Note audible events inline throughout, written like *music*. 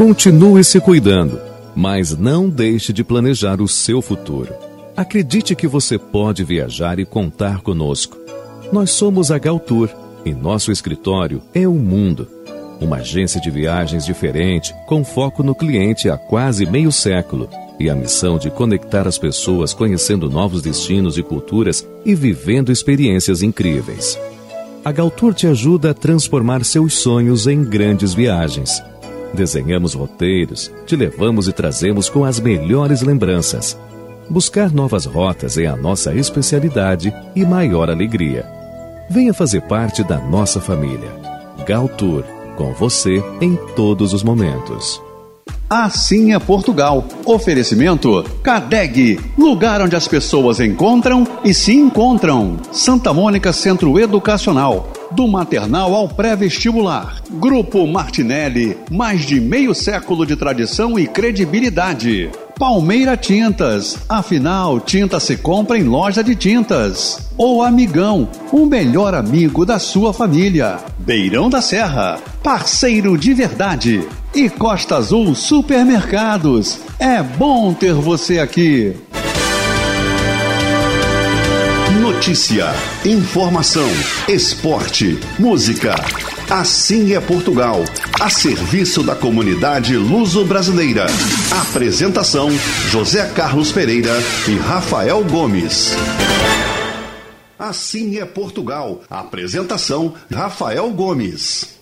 Continue se cuidando, mas não deixe de planejar o seu futuro. Acredite que você pode viajar e contar conosco. Nós somos a Galtour e nosso escritório é o mundo. Uma agência de viagens diferente, com foco no cliente há quase meio século e a missão de conectar as pessoas conhecendo novos destinos e culturas e vivendo experiências incríveis. A Galtour te ajuda a transformar seus sonhos em grandes viagens. Desenhamos roteiros, te levamos e trazemos com as melhores lembranças. Buscar novas rotas é a nossa especialidade e maior alegria. Venha fazer parte da nossa família. Galtour, com você em todos os momentos. Assim é Portugal. Oferecimento Cadeg, lugar onde as pessoas encontram e se encontram. Santa Mônica Centro Educacional, do maternal ao pré-vestibular. Grupo Martinelli, mais de meio século de tradição e credibilidade. Palmeira Tintas, afinal, tinta se compra em loja de tintas. O Amigão, o melhor amigo da sua família. Beirão da Serra, parceiro de verdade. E Costa Azul Supermercados. É bom ter você aqui. Notícia, informação, esporte, música. Assim é Portugal, a serviço da comunidade luso-brasileira. Apresentação: José Carlos Pereira e Rafael Gomes. Assim é Portugal. Apresentação: Rafael Gomes.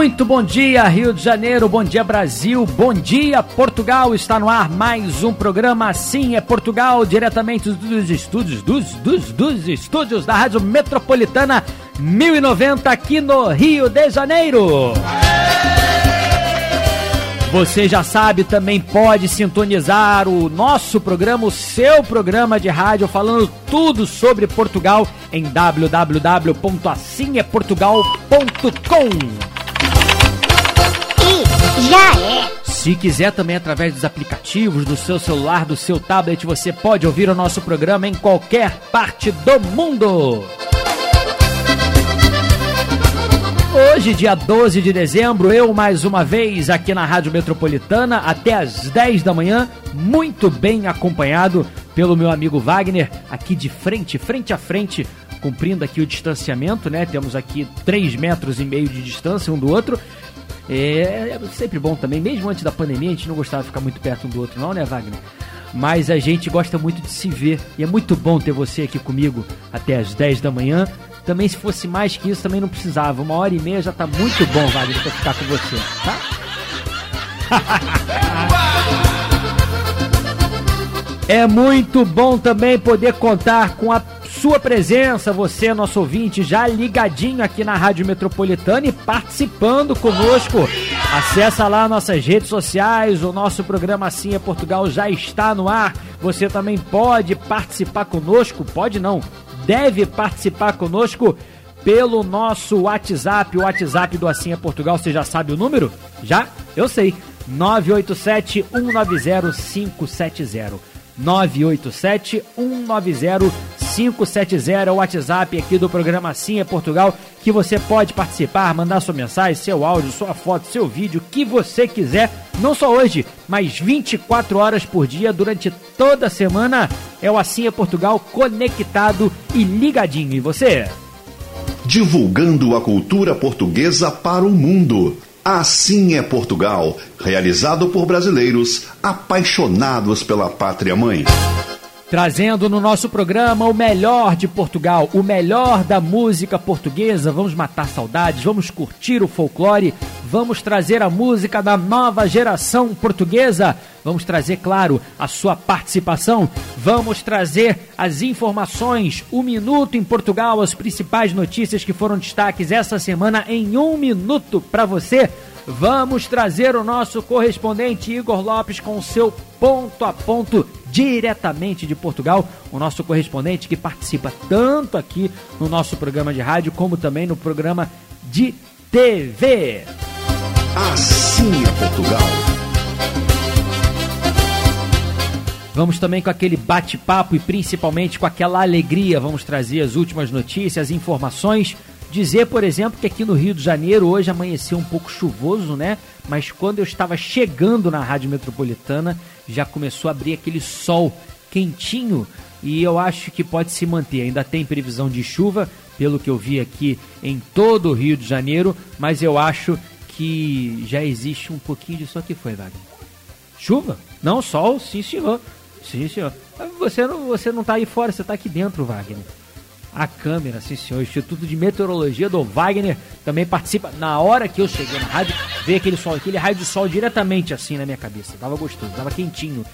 Muito bom dia, Rio de Janeiro, bom dia, Brasil, bom dia, Portugal. Está no ar mais um programa Assim é Portugal, diretamente dos estúdios, dos, dos, dos estúdios da Rádio Metropolitana 1090 aqui no Rio de Janeiro. Você já sabe, também pode sintonizar o nosso programa, o seu programa de rádio, falando tudo sobre Portugal em www.assimeportugal.com já é. Se quiser também através dos aplicativos do seu celular, do seu tablet, você pode ouvir o nosso programa em qualquer parte do mundo. Hoje, dia 12 de dezembro, eu mais uma vez aqui na Rádio Metropolitana até às 10 da manhã, muito bem acompanhado pelo meu amigo Wagner, aqui de frente, frente a frente, cumprindo aqui o distanciamento, né? Temos aqui 3 metros e meio de distância um do outro. É, é sempre bom também, mesmo antes da pandemia, a gente não gostava de ficar muito perto um do outro, não, né, Wagner? Mas a gente gosta muito de se ver e é muito bom ter você aqui comigo até as 10 da manhã. Também, se fosse mais que isso, também não precisava. Uma hora e meia já tá muito bom, Wagner, pra ficar com você, tá? *laughs* É muito bom também poder contar com a sua presença, você, nosso ouvinte, já ligadinho aqui na Rádio Metropolitana e participando conosco. Acesse lá nossas redes sociais, o nosso programa Assim é Portugal já está no ar. Você também pode participar conosco, pode não, deve participar conosco pelo nosso WhatsApp, o WhatsApp do Assim é Portugal, você já sabe o número? Já? Eu sei. 987 190 570. 987 190 570 é o WhatsApp aqui do programa Sim é Portugal, que você pode participar, mandar sua mensagem, seu áudio, sua foto, seu vídeo, o que você quiser, não só hoje, mas 24 horas por dia, durante toda a semana. É o Assim é Portugal conectado e ligadinho. E você? Divulgando a cultura portuguesa para o mundo. Assim é Portugal, realizado por brasileiros apaixonados pela pátria mãe. Trazendo no nosso programa o melhor de Portugal, o melhor da música portuguesa. Vamos matar saudades, vamos curtir o folclore, vamos trazer a música da nova geração portuguesa. Vamos trazer, claro, a sua participação. Vamos trazer as informações, o minuto em Portugal, as principais notícias que foram destaques essa semana em um minuto para você. Vamos trazer o nosso correspondente Igor Lopes com seu ponto a ponto diretamente de Portugal, o nosso correspondente que participa tanto aqui no nosso programa de rádio como também no programa de TV. Assim é Portugal. Vamos também com aquele bate-papo e principalmente com aquela alegria. Vamos trazer as últimas notícias, informações. Dizer, por exemplo, que aqui no Rio de Janeiro hoje amanheceu um pouco chuvoso, né? Mas quando eu estava chegando na Rádio Metropolitana, já começou a abrir aquele sol quentinho e eu acho que pode se manter. Ainda tem previsão de chuva, pelo que eu vi aqui em todo o Rio de Janeiro, mas eu acho que já existe um pouquinho disso aqui foi, Wagner. Chuva? Não, sol, sim senhor. Sim senhor. Você não, você não tá aí fora, você tá aqui dentro, Wagner. A câmera, sim senhor. O Instituto de Meteorologia do Wagner também participa. Na hora que eu cheguei na rádio, veio aquele sol, aquele raio de sol diretamente assim na minha cabeça. Tava gostoso, tava quentinho.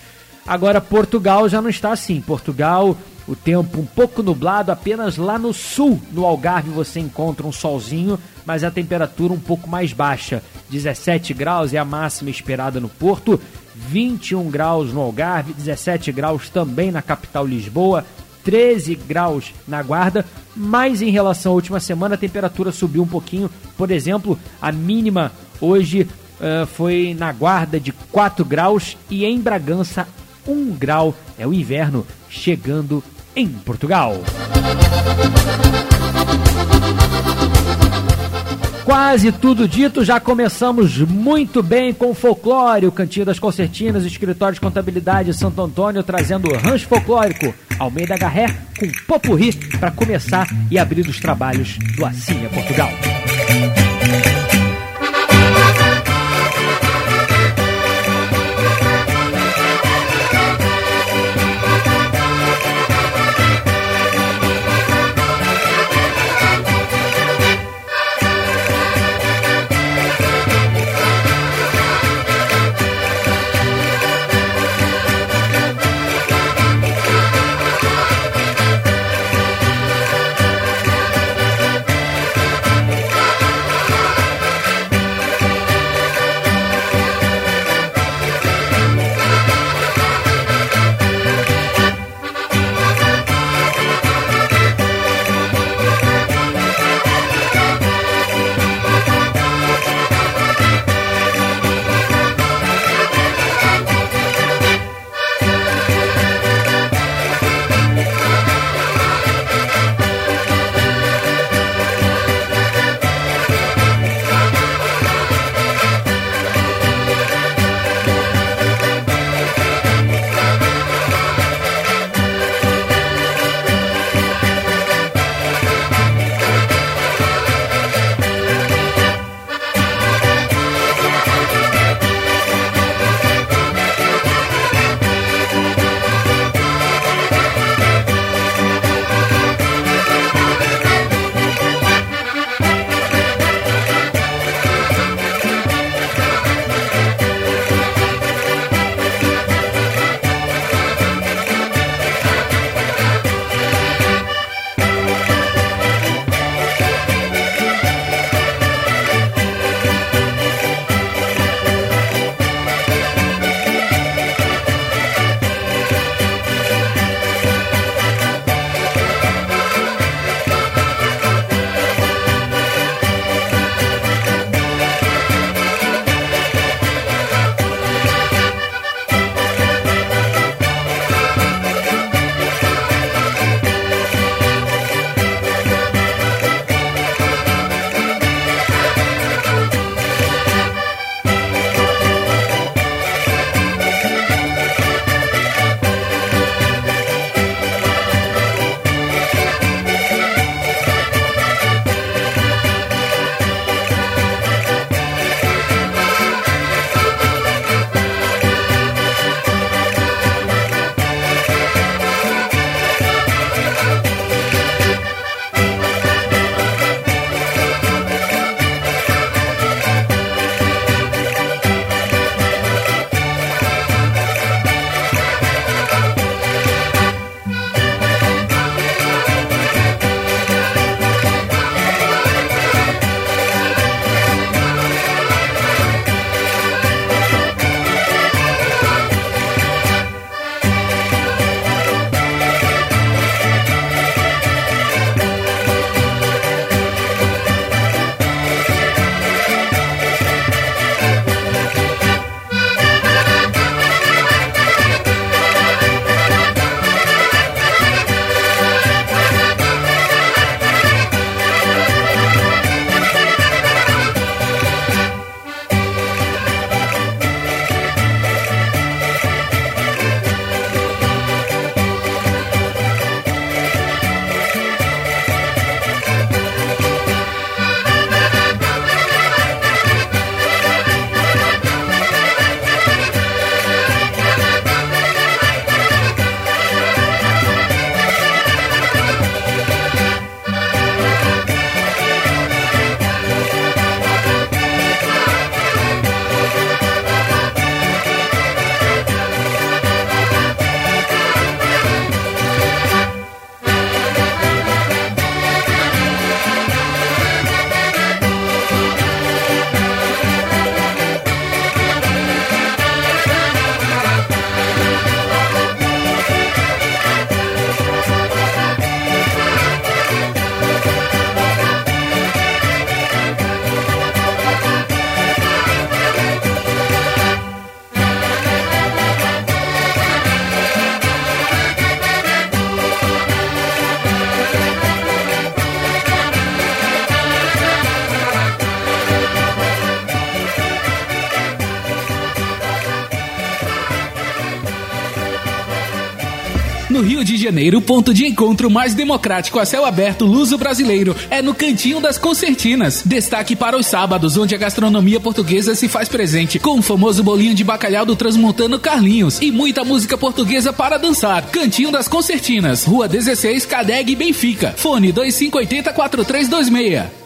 Agora Portugal já não está assim. Portugal, o tempo um pouco nublado, apenas lá no sul, no Algarve, você encontra um solzinho, mas a temperatura um pouco mais baixa. 17 graus é a máxima esperada no Porto, 21 graus no Algarve, 17 graus também na capital Lisboa, 13 graus na Guarda, mas em relação à última semana a temperatura subiu um pouquinho. Por exemplo, a mínima hoje uh, foi na Guarda de 4 graus e em Bragança 1 grau. É o inverno chegando em Portugal. Quase tudo dito, já começamos muito bem com o folclore, o Cantinho das Concertinas, o Escritório de Contabilidade de Santo Antônio, trazendo o rancho folclórico Almeida Garré com Popurri para começar e abrir os trabalhos do é Portugal. Janeiro, o ponto de encontro mais democrático a céu aberto luso brasileiro é no Cantinho das Concertinas. Destaque para os sábados, onde a gastronomia portuguesa se faz presente, com o famoso bolinho de bacalhau do Transmontano Carlinhos e muita música portuguesa para dançar. Cantinho das Concertinas, Rua 16, Cadeg, Benfica. Fone 2580 4326.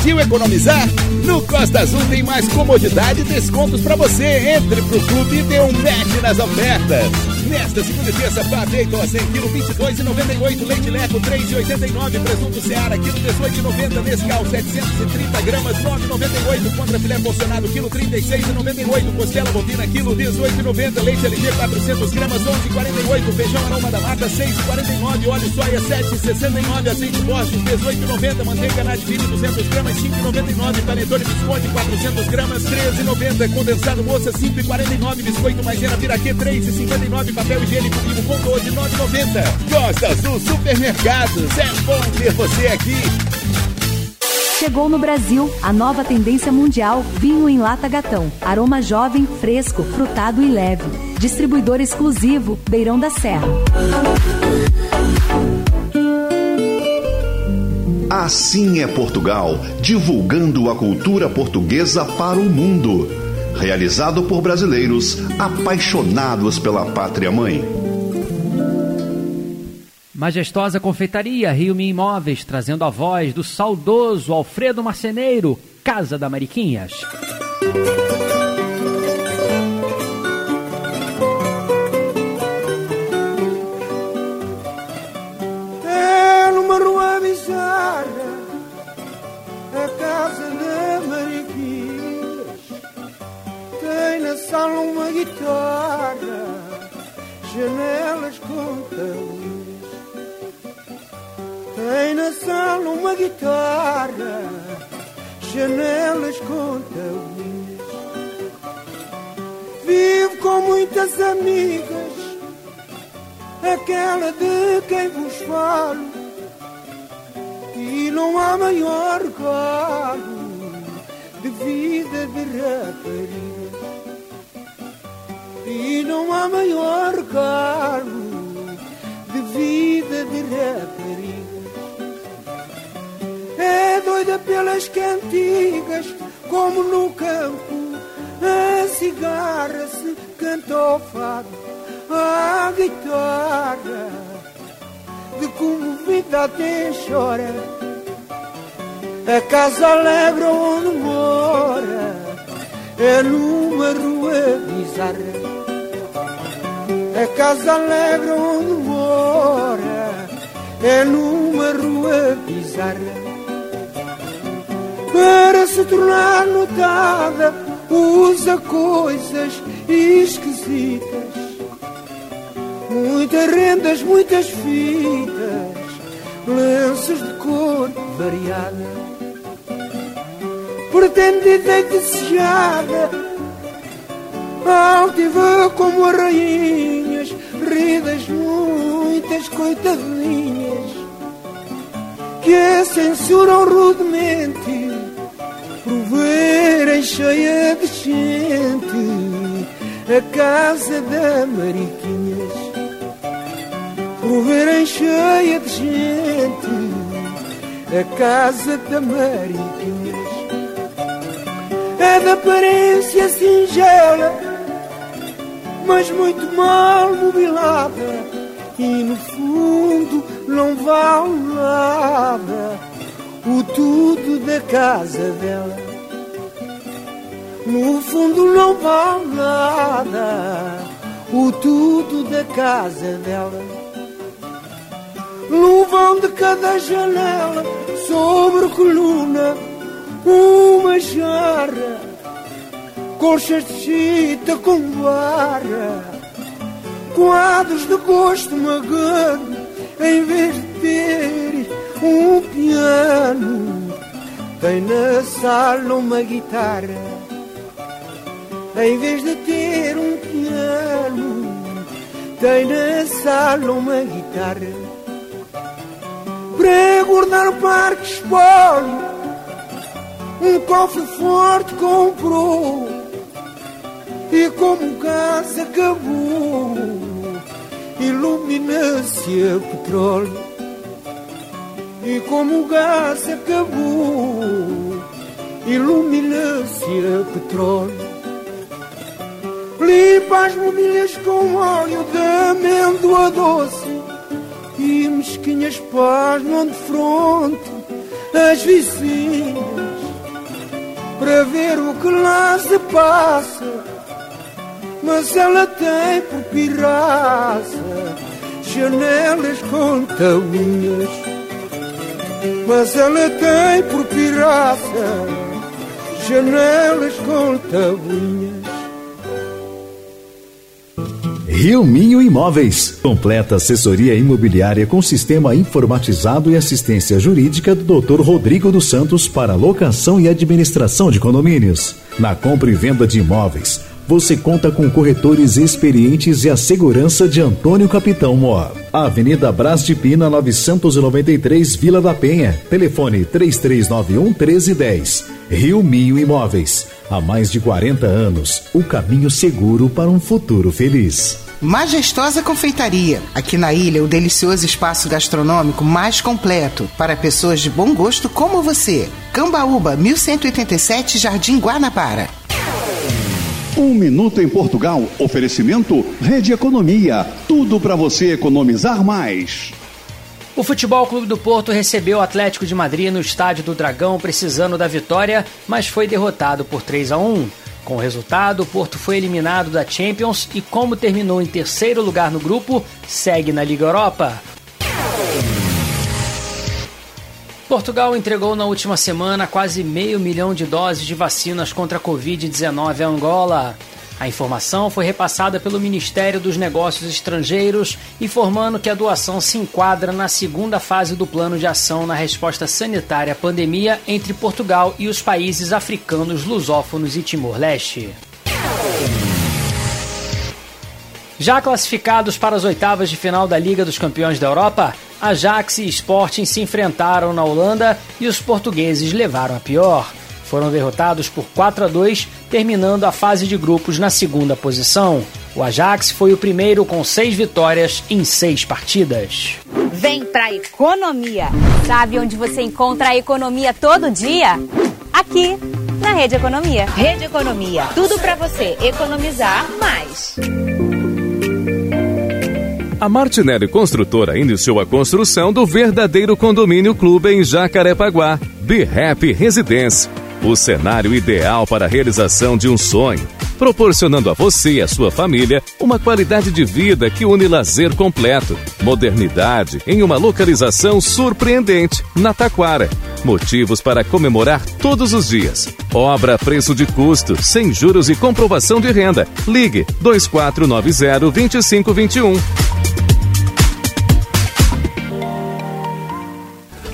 Partiu economizar? No Costa Azul tem mais comodidade e descontos para você. Entre pro clube e dê um match nas ofertas. Nesta segunda e terça, Paveito a 100 kg, 22,98. Leite Leco, 3,89. Presunto Seara, quilo 18,90. Nescau, 730 gramas, 9,98. Contra filé porcionado, quilo 36,98. Costela bovina, quilo 18,90. Leite LG, 400 gramas, 11,48. Feijão aroma da mata, 6,49. Óleo soia, 7,69. Azeite Borges, 18,90. Manteiga Nadvini, 200 gramas, 5,99. Panetone Biscoito, 400 gramas, 13,90. Condensado moça, 5,49. Biscoito Maisena Viraquê, 3,59 papel higiênico vivo com 12,990. Costa Azul Supermercados. É bom ter você aqui. Chegou no Brasil a nova tendência mundial vinho em lata gatão. Aroma jovem, fresco, frutado e leve. Distribuidor exclusivo Beirão da Serra. Assim é Portugal, divulgando a cultura portuguesa para o mundo realizado por brasileiros apaixonados pela pátria mãe. Majestosa Confeitaria Rio Mi Imóveis, trazendo a voz do saudoso Alfredo Marceneiro, Casa da Mariquinhas. Guitarra, janelas com talões. Tem na sala uma guitarra, janelas com talões. Vivo com muitas amigas, aquela de quem vos falo. E não há maior galo de vida de rapariga e não há maior cargo de vida de rapariga. É doida pelas cantigas, como no campo, a cigarra se canta ao fado, a guitarra, de comovida até chora. A casa alegre onde mora é numa rua bizarra a casa alegre onde mora é numa rua bizarra. Para se tornar notada, usa coisas esquisitas. Muitas rendas, muitas fitas, lenços de cor variada. Pretendida e desejada, altiva como a rainha ridas muitas coitadinhas que a censuram rudemente por verem cheia de gente a casa da Mariquinhas. Por verem cheia de gente a casa da Mariquinhas. É de aparência singela mas muito mal mobilada e no fundo não vale nada o tudo da casa dela. No fundo não vale nada o tudo da casa dela. No vão de cada janela, sobre coluna, uma jarra colchas de chita com barra, quadros de gosto magano, em vez de ter um piano, tem na sala uma guitarra. Em vez de ter um piano, tem na sala uma guitarra. Para guardar parque espólio, um cofre forte comprou. E como o gás acabou, ilumina-se a petróleo. E como o gás acabou, ilumina-se a petróleo. Limpa as mobílias com óleo de amêndoa doce e mesquinhas pasmam de fronte as vizinhas para ver o que lá se passa. Mas ela tem por pirraça janelas com tabuinhas mas ela tem por pirraça janelas com tabuinhas. Rio Minho Imóveis. Completa assessoria imobiliária com sistema informatizado e assistência jurídica do Dr. Rodrigo dos Santos para locação e administração de condomínios. Na compra e venda de imóveis você conta com corretores experientes e a segurança de Antônio Capitão Mó. Avenida Brás de Pina, 993, Vila da Penha. Telefone 3391 1310. Rio Mio Imóveis. Há mais de 40 anos, o caminho seguro para um futuro feliz. Majestosa Confeitaria. Aqui na ilha, o delicioso espaço gastronômico mais completo para pessoas de bom gosto como você. Cambaúba, 1187, Jardim Guanabara. Um minuto em Portugal. Oferecimento Rede Economia. Tudo para você economizar mais. O Futebol Clube do Porto recebeu o Atlético de Madrid no Estádio do Dragão, precisando da vitória, mas foi derrotado por 3 a 1. Com o resultado, o Porto foi eliminado da Champions e, como terminou em terceiro lugar no grupo, segue na Liga Europa. Portugal entregou na última semana quase meio milhão de doses de vacinas contra a Covid-19 a Angola. A informação foi repassada pelo Ministério dos Negócios Estrangeiros, informando que a doação se enquadra na segunda fase do plano de ação na resposta sanitária à pandemia entre Portugal e os países africanos lusófonos e Timor-Leste. Já classificados para as oitavas de final da Liga dos Campeões da Europa, Ajax e Sporting se enfrentaram na Holanda e os portugueses levaram a pior. Foram derrotados por 4 a 2, terminando a fase de grupos na segunda posição. O Ajax foi o primeiro com seis vitórias em seis partidas. Vem pra economia! Sabe onde você encontra a economia todo dia? Aqui, na Rede Economia. Rede Economia, tudo para você economizar mais. A Martinelli Construtora iniciou a construção do verdadeiro condomínio clube em Jacarepaguá, Be Happy Residência. O cenário ideal para a realização de um sonho, proporcionando a você e a sua família uma qualidade de vida que une lazer completo, modernidade em uma localização surpreendente, na Taquara. Motivos para comemorar todos os dias. Obra a preço de custo, sem juros e comprovação de renda. Ligue 2490 2521.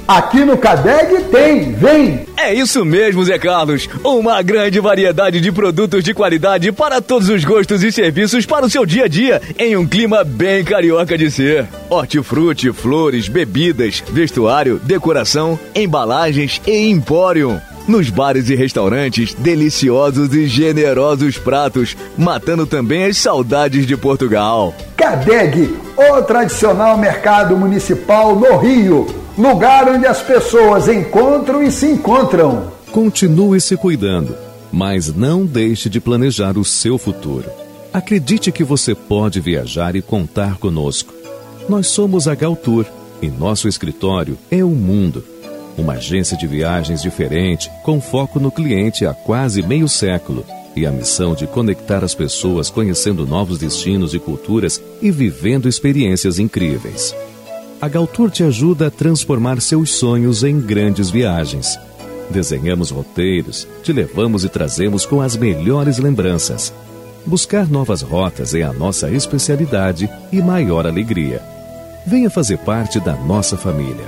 Aqui no Cadeg tem, vem! É isso mesmo, Zé Carlos. Uma grande variedade de produtos de qualidade para todos os gostos e serviços para o seu dia a dia, em um clima bem carioca de ser. Hortifruti, flores, bebidas, vestuário, decoração, embalagens e empório. Nos bares e restaurantes, deliciosos e generosos pratos, matando também as saudades de Portugal. Cadeg, o tradicional mercado municipal no Rio lugar onde as pessoas encontram e se encontram. Continue se cuidando, mas não deixe de planejar o seu futuro. Acredite que você pode viajar e contar conosco. Nós somos a Galtour e nosso escritório é o mundo. Uma agência de viagens diferente, com foco no cliente há quase meio século e a missão de conectar as pessoas conhecendo novos destinos e culturas e vivendo experiências incríveis. A Galtour te ajuda a transformar seus sonhos em grandes viagens. Desenhamos roteiros, te levamos e trazemos com as melhores lembranças. Buscar novas rotas é a nossa especialidade e maior alegria. Venha fazer parte da nossa família.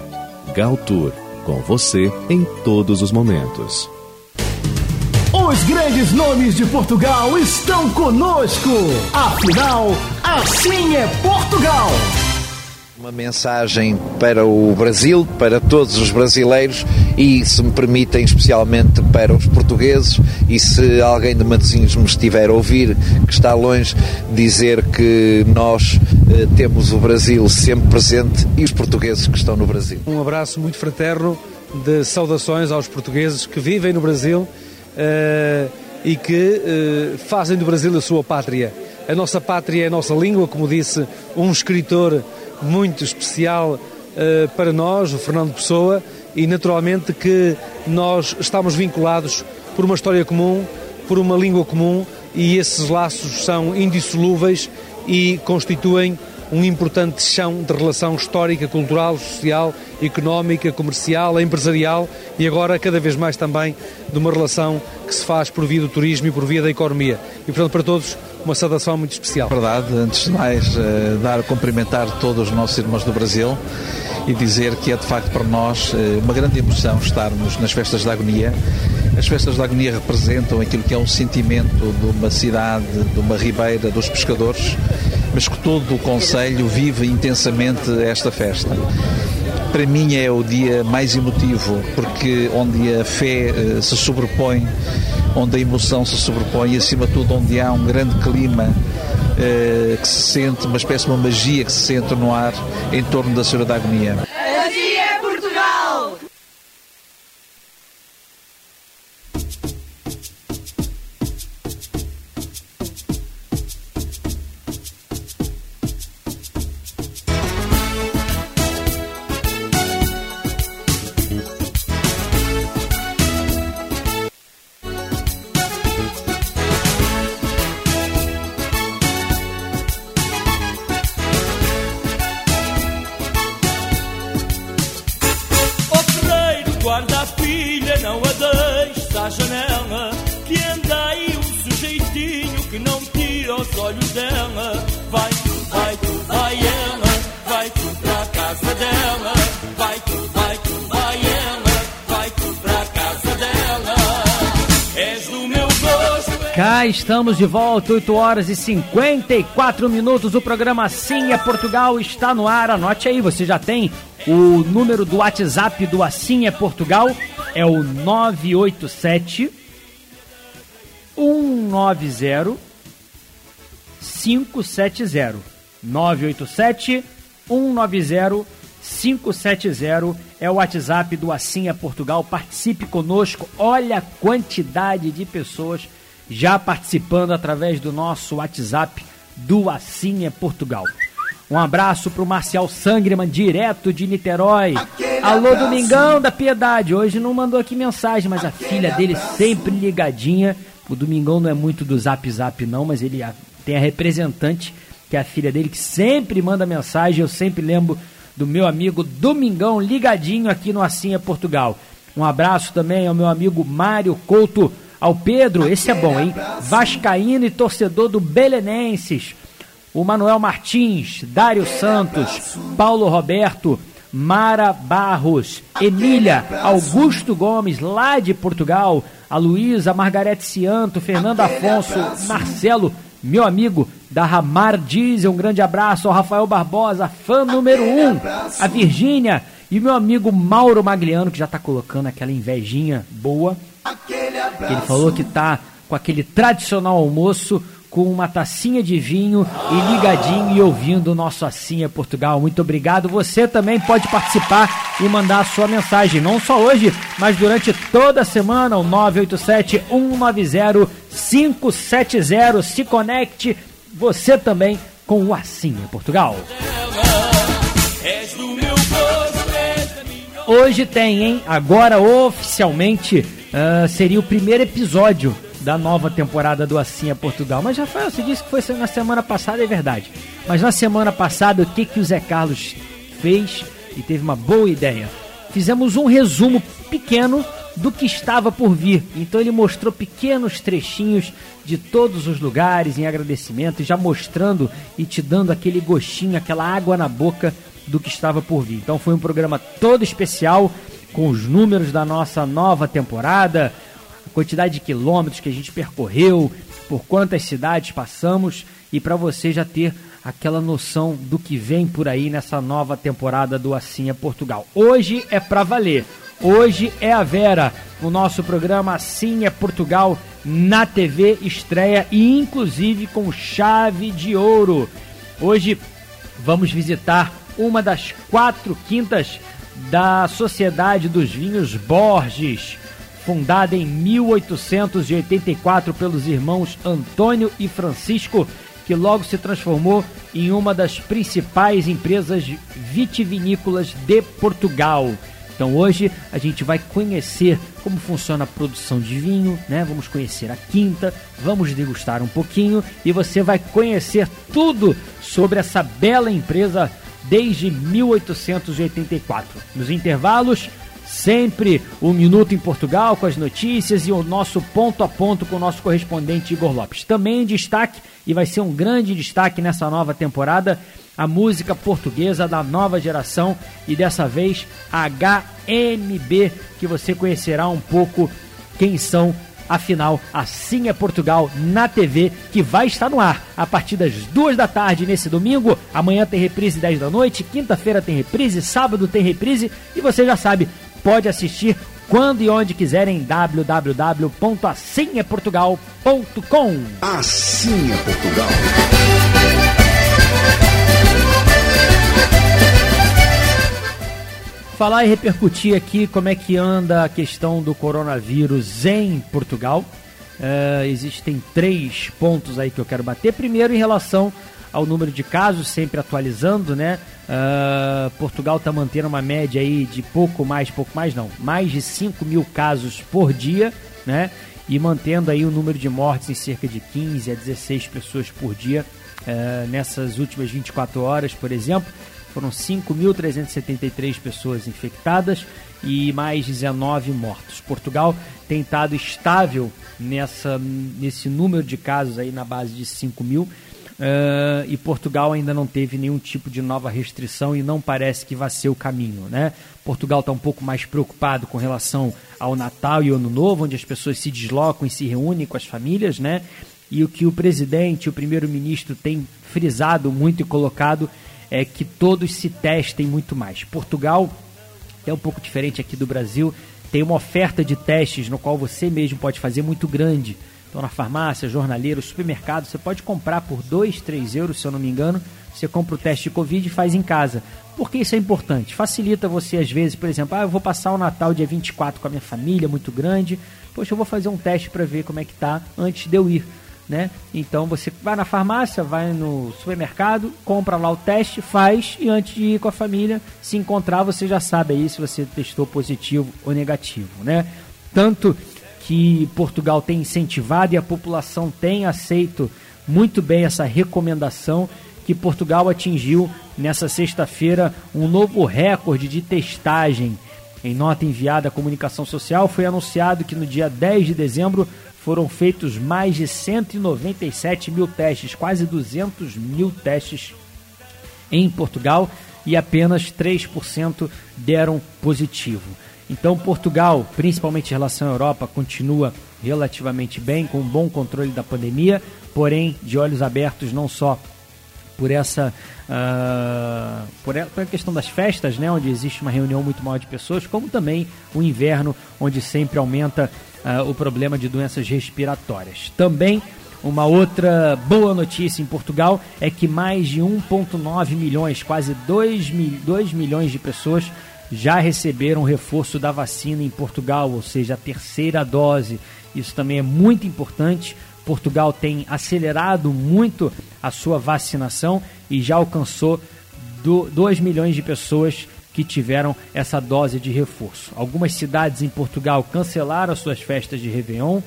Galtour com você em todos os momentos. Os grandes nomes de Portugal estão conosco. Afinal, assim é Portugal. Uma mensagem para o Brasil, para todos os brasileiros e, se me permitem, especialmente para os portugueses. E se alguém de Matosinhos me estiver a ouvir, que está longe, dizer que nós eh, temos o Brasil sempre presente e os portugueses que estão no Brasil. Um abraço muito fraterno de saudações aos portugueses que vivem no Brasil uh, e que uh, fazem do Brasil a sua pátria. A nossa pátria é a nossa língua, como disse um escritor muito especial uh, para nós, o Fernando Pessoa, e naturalmente que nós estamos vinculados por uma história comum, por uma língua comum, e esses laços são indissolúveis e constituem um importante chão de relação histórica, cultural, social, económica, comercial, empresarial e agora cada vez mais também de uma relação que se faz por via do turismo e por via da economia. E portanto, para todos, uma saudação muito especial. Verdade, antes de mais, uh, dar cumprimentar todos os nossos irmãos do Brasil e dizer que é de facto para nós uh, uma grande emoção estarmos nas festas da agonia. As festas da agonia representam aquilo que é um sentimento de uma cidade, de uma ribeira, dos pescadores, mas que todo o Conselho vive intensamente esta festa. Para mim é o dia mais emotivo, porque onde a fé uh, se sobrepõe, onde a emoção se sobrepõe e, acima de tudo, onde há um grande clima uh, que se sente, uma espécie de uma magia que se sente no ar em torno da Senhora da Agonia. Estamos de volta, 8 horas e 54 minutos. O programa Assim é Portugal está no ar. Anote aí, você já tem o número do WhatsApp do Assim é Portugal. É o 987 190 570. 987 190 570 é o WhatsApp do Assim é Portugal. Participe conosco. Olha a quantidade de pessoas já participando através do nosso WhatsApp do Assim é Portugal. Um abraço pro Marcial Sangreman, direto de Niterói. Alô, Domingão da Piedade. Hoje não mandou aqui mensagem, mas a filha dele sempre ligadinha. O Domingão não é muito do zap zap, não, mas ele tem a representante, que é a filha dele, que sempre manda mensagem. Eu sempre lembro do meu amigo Domingão ligadinho aqui no Assim é Portugal. Um abraço também ao meu amigo Mário Couto, ao Pedro, esse é bom, hein? Vascaíno e torcedor do Belenenses. O Manuel Martins, Dário Santos, Paulo Roberto, Mara Barros, Emília, Augusto Gomes, lá de Portugal, a Luísa, Margarete Cianto, Fernando Afonso, Marcelo, meu amigo da Ramar Diesel, um grande abraço ao Rafael Barbosa, fã número um, a Virgínia e meu amigo Mauro Magliano, que já tá colocando aquela invejinha boa. Ele falou que tá com aquele tradicional almoço com uma tacinha de vinho e ligadinho e ouvindo o nosso Assim é Portugal. Muito obrigado. Você também pode participar e mandar a sua mensagem, não só hoje, mas durante toda a semana, o 987 190 570. Se conecte você também com o Assim é Portugal. Hoje tem, hein? Agora oficialmente ah, seria o primeiro episódio da nova temporada do Assim é Portugal. Mas Rafael, você disse que foi na semana passada, é verdade. Mas na semana passada, o que, que o Zé Carlos fez e teve uma boa ideia? Fizemos um resumo pequeno do que estava por vir. Então ele mostrou pequenos trechinhos de todos os lugares em agradecimento, já mostrando e te dando aquele gostinho, aquela água na boca do que estava por vir. Então foi um programa todo especial com os números da nossa nova temporada, a quantidade de quilômetros que a gente percorreu, por quantas cidades passamos e para você já ter aquela noção do que vem por aí nessa nova temporada do Assim é Portugal. Hoje é para valer. Hoje é a Vera, o nosso programa Assim é Portugal na TV estreia e inclusive com chave de ouro. Hoje vamos visitar uma das quatro quintas da Sociedade dos Vinhos Borges, fundada em 1884 pelos irmãos Antônio e Francisco, que logo se transformou em uma das principais empresas vitivinícolas de Portugal. Então hoje a gente vai conhecer como funciona a produção de vinho, né? Vamos conhecer a quinta, vamos degustar um pouquinho e você vai conhecer tudo sobre essa bela empresa desde 1884. Nos intervalos, sempre um minuto em Portugal com as notícias e o nosso ponto a ponto com o nosso correspondente Igor Lopes. Também em destaque, e vai ser um grande destaque nessa nova temporada, a música portuguesa da nova geração e dessa vez HMB, que você conhecerá um pouco quem são. Afinal, assim é Portugal na TV, que vai estar no ar a partir das duas da tarde nesse domingo. Amanhã tem reprise 10 da noite, quinta-feira tem reprise, sábado tem reprise e você já sabe, pode assistir quando e onde quiser em www.assimeportugal.com. Assim é Portugal. Falar e repercutir aqui como é que anda a questão do coronavírus em Portugal. Uh, existem três pontos aí que eu quero bater. Primeiro, em relação ao número de casos, sempre atualizando, né? Uh, Portugal está mantendo uma média aí de pouco mais, pouco mais não, mais de 5 mil casos por dia, né? E mantendo aí o número de mortes em cerca de 15 a 16 pessoas por dia uh, nessas últimas 24 horas, por exemplo. Foram 5.373 pessoas infectadas e mais 19 mortos. Portugal tem estado estável nessa, nesse número de casos aí na base de 5 mil. Uh, e Portugal ainda não teve nenhum tipo de nova restrição e não parece que vai ser o caminho, né? Portugal está um pouco mais preocupado com relação ao Natal e Ano Novo, onde as pessoas se deslocam e se reúnem com as famílias, né? E o que o presidente, o primeiro-ministro tem frisado muito e colocado é que todos se testem muito mais. Portugal é um pouco diferente aqui do Brasil, tem uma oferta de testes no qual você mesmo pode fazer muito grande. Então, na farmácia, jornaleiro, supermercado, você pode comprar por 2, 3 euros, se eu não me engano. Você compra o teste de Covid e faz em casa. Por que isso é importante? Facilita você, às vezes, por exemplo, ah, eu vou passar o Natal dia 24 com a minha família, muito grande. Poxa, eu vou fazer um teste para ver como é que tá antes de eu ir né? Então você vai na farmácia, vai no supermercado, compra lá o teste, faz e antes de ir com a família se encontrar, você já sabe aí se você testou positivo ou negativo, né? Tanto que Portugal tem incentivado e a população tem aceito muito bem essa recomendação que Portugal atingiu nessa sexta-feira um novo recorde de testagem. Em nota enviada à comunicação social, foi anunciado que no dia 10 de dezembro foram feitos mais de 197 mil testes, quase 200 mil testes em Portugal e apenas 3% deram positivo. Então, Portugal, principalmente em relação à Europa, continua relativamente bem, com um bom controle da pandemia, porém de olhos abertos não só por essa uh, por, a, questão das festas, né, onde existe uma reunião muito maior de pessoas, como também o inverno, onde sempre aumenta uh, o problema de doenças respiratórias. Também uma outra boa notícia em Portugal é que mais de 1,9 milhões, quase 2, mil, 2 milhões de pessoas já receberam reforço da vacina em Portugal, ou seja, a terceira dose. Isso também é muito importante. Portugal tem acelerado muito a sua vacinação e já alcançou 2 milhões de pessoas que tiveram essa dose de reforço. Algumas cidades em Portugal cancelaram as suas festas de Réveillon,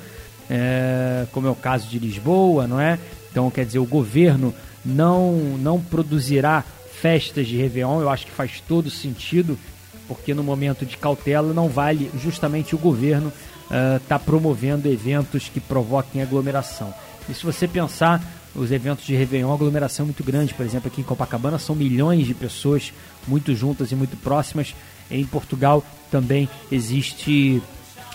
é, como é o caso de Lisboa, não é? Então, quer dizer, o governo não, não produzirá festas de Réveillon, eu acho que faz todo sentido, porque no momento de cautela não vale justamente o governo estar uh, tá promovendo eventos que provoquem aglomeração. E se você pensar os eventos de Réveillon, aglomeração é muito grande. Por exemplo, aqui em Copacabana são milhões de pessoas muito juntas e muito próximas. Em Portugal também existe,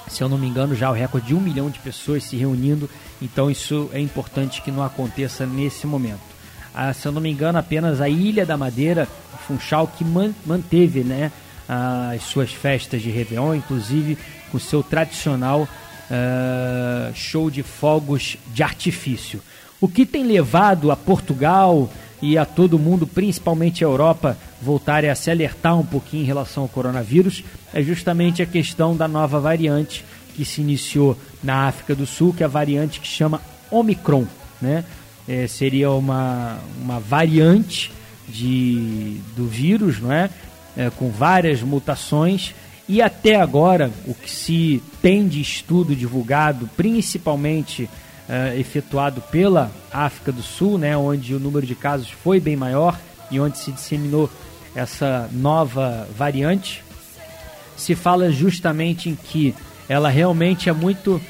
se eu não me engano, já o recorde de um milhão de pessoas se reunindo. Então isso é importante que não aconteça nesse momento. Ah, se eu não me engano, apenas a Ilha da Madeira, Funchal, que man manteve né, as suas festas de Réveillon, inclusive com seu tradicional uh, show de fogos de artifício. O que tem levado a Portugal e a todo mundo, principalmente a Europa, voltarem a se alertar um pouquinho em relação ao coronavírus é justamente a questão da nova variante que se iniciou na África do Sul, que é a variante que chama Omicron, né? É, seria uma, uma variante de, do vírus, não é? é? com várias mutações e até agora o que se tem de estudo divulgado, principalmente uh, efetuado pela África do Sul, né, onde o número de casos foi bem maior e onde se disseminou essa nova variante, se fala justamente em que ela realmente é muito,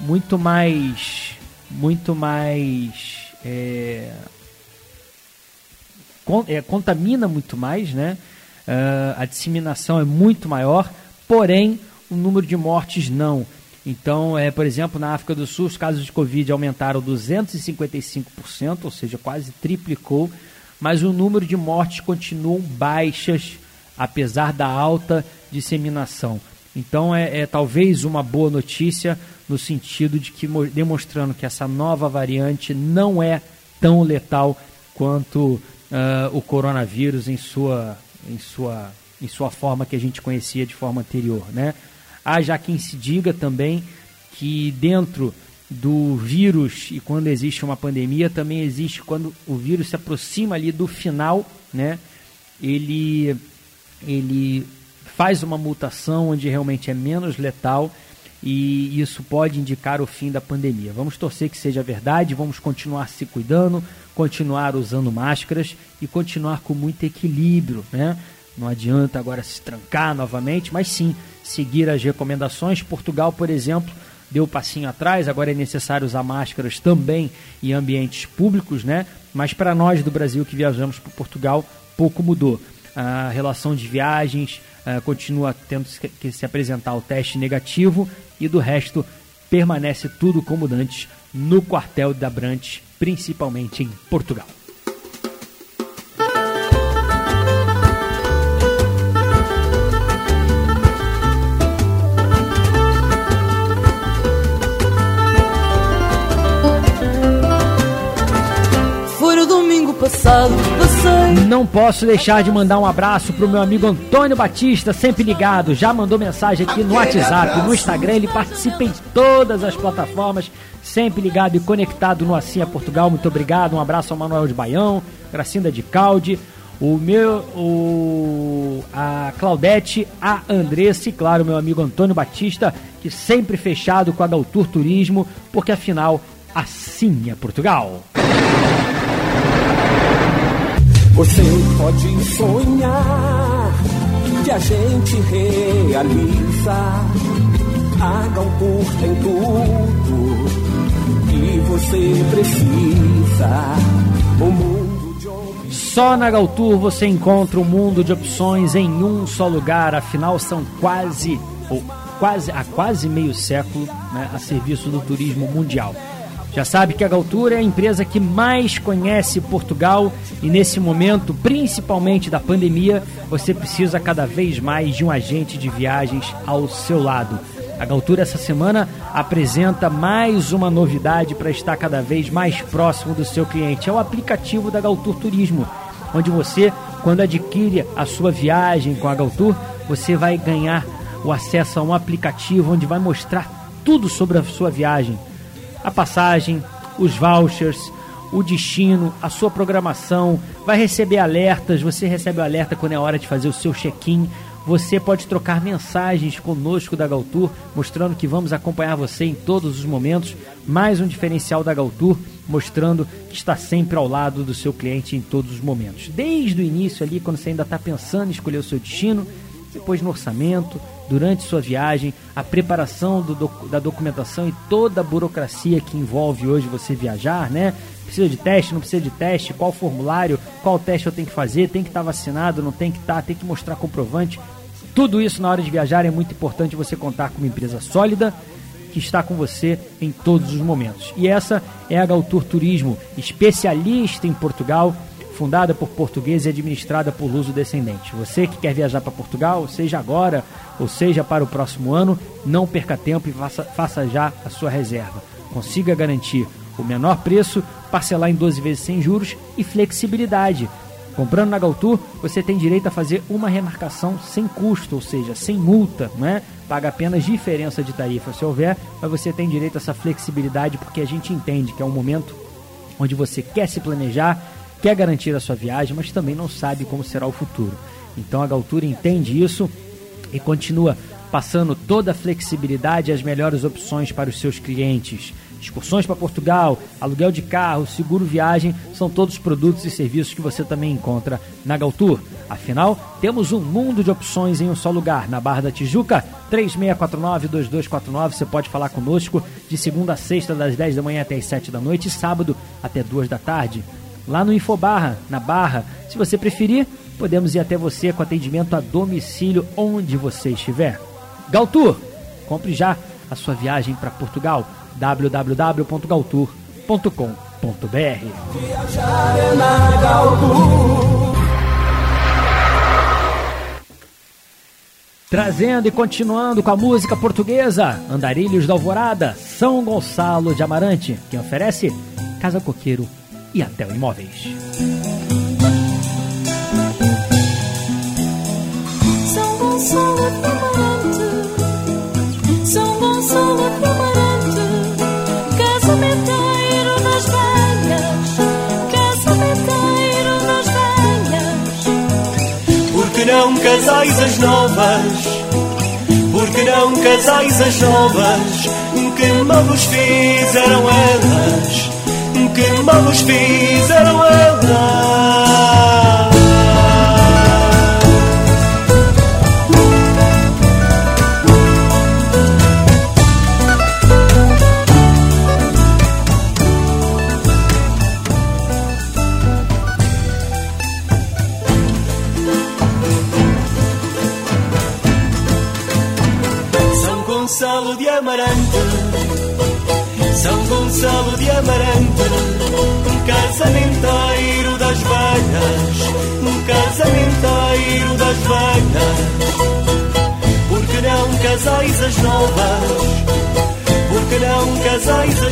muito mais, muito mais é, é, contamina muito mais, né? Uh, a disseminação é muito maior, porém o número de mortes não. Então, é, por exemplo, na África do Sul, os casos de Covid aumentaram 255%, ou seja, quase triplicou, mas o número de mortes continuam baixas, apesar da alta disseminação. Então, é, é talvez uma boa notícia no sentido de que demonstrando que essa nova variante não é tão letal quanto uh, o coronavírus em sua, em, sua, em sua forma que a gente conhecia de forma anterior, né? Há já quem se diga também que dentro do vírus e quando existe uma pandemia também existe quando o vírus se aproxima ali do final, né? Ele ele faz uma mutação onde realmente é menos letal e isso pode indicar o fim da pandemia. Vamos torcer que seja verdade, vamos continuar se cuidando, continuar usando máscaras e continuar com muito equilíbrio, né? Não adianta agora se trancar novamente, mas sim seguir as recomendações. Portugal, por exemplo, deu um passinho atrás, agora é necessário usar máscaras também em ambientes públicos, né? Mas para nós do Brasil que viajamos para Portugal, pouco mudou. A relação de viagens uh, continua tendo que se apresentar o teste negativo e do resto permanece tudo como antes no quartel da Brantes, principalmente em Portugal. Passado passei. Não posso deixar de mandar um abraço pro meu amigo Antônio Batista, sempre ligado. Já mandou mensagem aqui no WhatsApp, no Instagram. Ele participa em todas as plataformas, sempre ligado e conectado no Assim é Portugal. Muito obrigado. Um abraço ao Manuel de Baião, Gracinda de Calde. O meu, o, a Claudete, a Andressa e, claro, meu amigo Antônio Batista, que sempre fechado com a Galtur Turismo, porque afinal, assim é Portugal. Você pode sonhar que a gente realiza. A Galpur tem tudo que você precisa. O mundo de Só na Galtour você encontra o um mundo de opções em um só lugar. Afinal, são quase, ou quase, há quase meio século né, a serviço do turismo mundial. Já sabe que a Galtura é a empresa que mais conhece Portugal e nesse momento, principalmente da pandemia, você precisa cada vez mais de um agente de viagens ao seu lado. A Galtura essa semana apresenta mais uma novidade para estar cada vez mais próximo do seu cliente. É o aplicativo da Galtur Turismo, onde você, quando adquire a sua viagem com a Galtur, você vai ganhar o acesso a um aplicativo onde vai mostrar tudo sobre a sua viagem a passagem, os vouchers, o destino, a sua programação, vai receber alertas, você recebe o alerta quando é hora de fazer o seu check-in. Você pode trocar mensagens conosco da Galtour, mostrando que vamos acompanhar você em todos os momentos. Mais um diferencial da Galtour, mostrando que está sempre ao lado do seu cliente em todos os momentos. Desde o início ali, quando você ainda está pensando em escolher o seu destino, depois no orçamento, durante sua viagem, a preparação do, da documentação e toda a burocracia que envolve hoje você viajar, né? Precisa de teste, não precisa de teste, qual formulário, qual teste eu tenho que fazer, tem que estar vacinado, não tem que estar, tem que mostrar comprovante. Tudo isso na hora de viajar é muito importante você contar com uma empresa sólida que está com você em todos os momentos. E essa é a Galtour Turismo, especialista em Portugal, fundada por portugueses e administrada por luso descendente. Você que quer viajar para Portugal, seja agora ou seja para o próximo ano, não perca tempo e faça, faça já a sua reserva. Consiga garantir o menor preço, parcelar em 12 vezes sem juros e flexibilidade. Comprando na Galtour, você tem direito a fazer uma remarcação sem custo, ou seja, sem multa, não é? Paga apenas diferença de tarifa se houver, mas você tem direito a essa flexibilidade porque a gente entende que é um momento onde você quer se planejar, quer garantir a sua viagem, mas também não sabe como será o futuro. Então a Galtour entende isso e continua passando toda a flexibilidade e as melhores opções para os seus clientes. Excursões para Portugal, aluguel de carro, seguro viagem, são todos produtos e serviços que você também encontra na Galtour. Afinal, temos um mundo de opções em um só lugar, na Barra da Tijuca, 3649-2249. Você pode falar conosco de segunda a sexta, das 10 da manhã até as 7 da noite, e sábado até 2 da tarde. Lá no Infobarra, na Barra, se você preferir, podemos ir até você com atendimento a domicílio onde você estiver. Galtour, compre já a sua viagem para Portugal www.galtour.com.br. Trazendo e continuando com a música portuguesa, Andarilhos da Alvorada, São Gonçalo de Amarante, que oferece Casa Coqueiro e Atel Imóveis. São Gonçalo de Amarante, São Gonçalo de Amarante, casamenteiro das velhas, casamenteiro das velhas. Porque não casais as novas? Porque não casais as novas? Que mal vos fizeram elas? Que mal vos fizeram elas?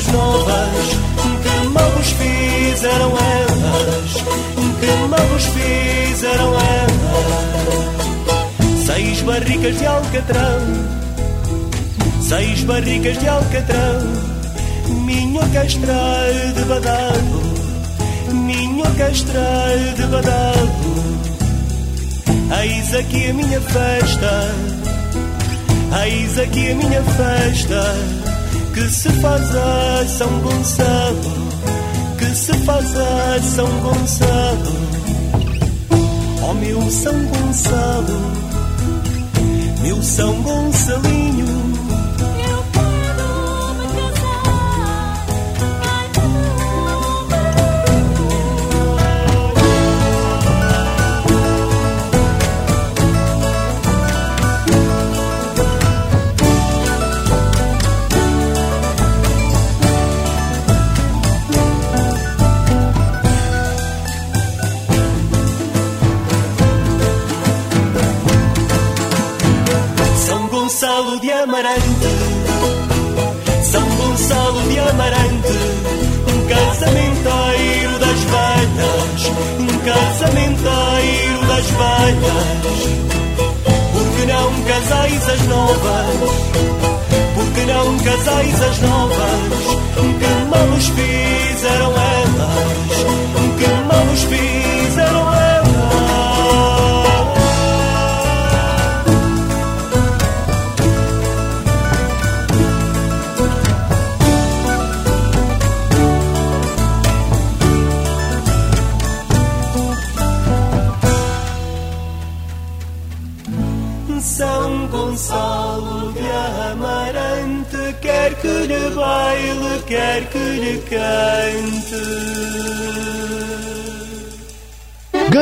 Casais as novas? Que mal vos fizeram elas? Que mal vos fizeram elas? Seis barricas de alcatrão Seis barricas de alcatrão Minha orquestra de badalo Minha orquestra de badalo Eis aqui a minha festa Eis aqui a minha festa Que se faz a São Gonçalo. Que se faz a São Gonçalo. Oh meu São Gonçalo. Meu São Gonçalinho velhas Porque não casais as novas? Porque não casais as novas? Que mal os fizeram elas? Que mal os fizeram baile, quer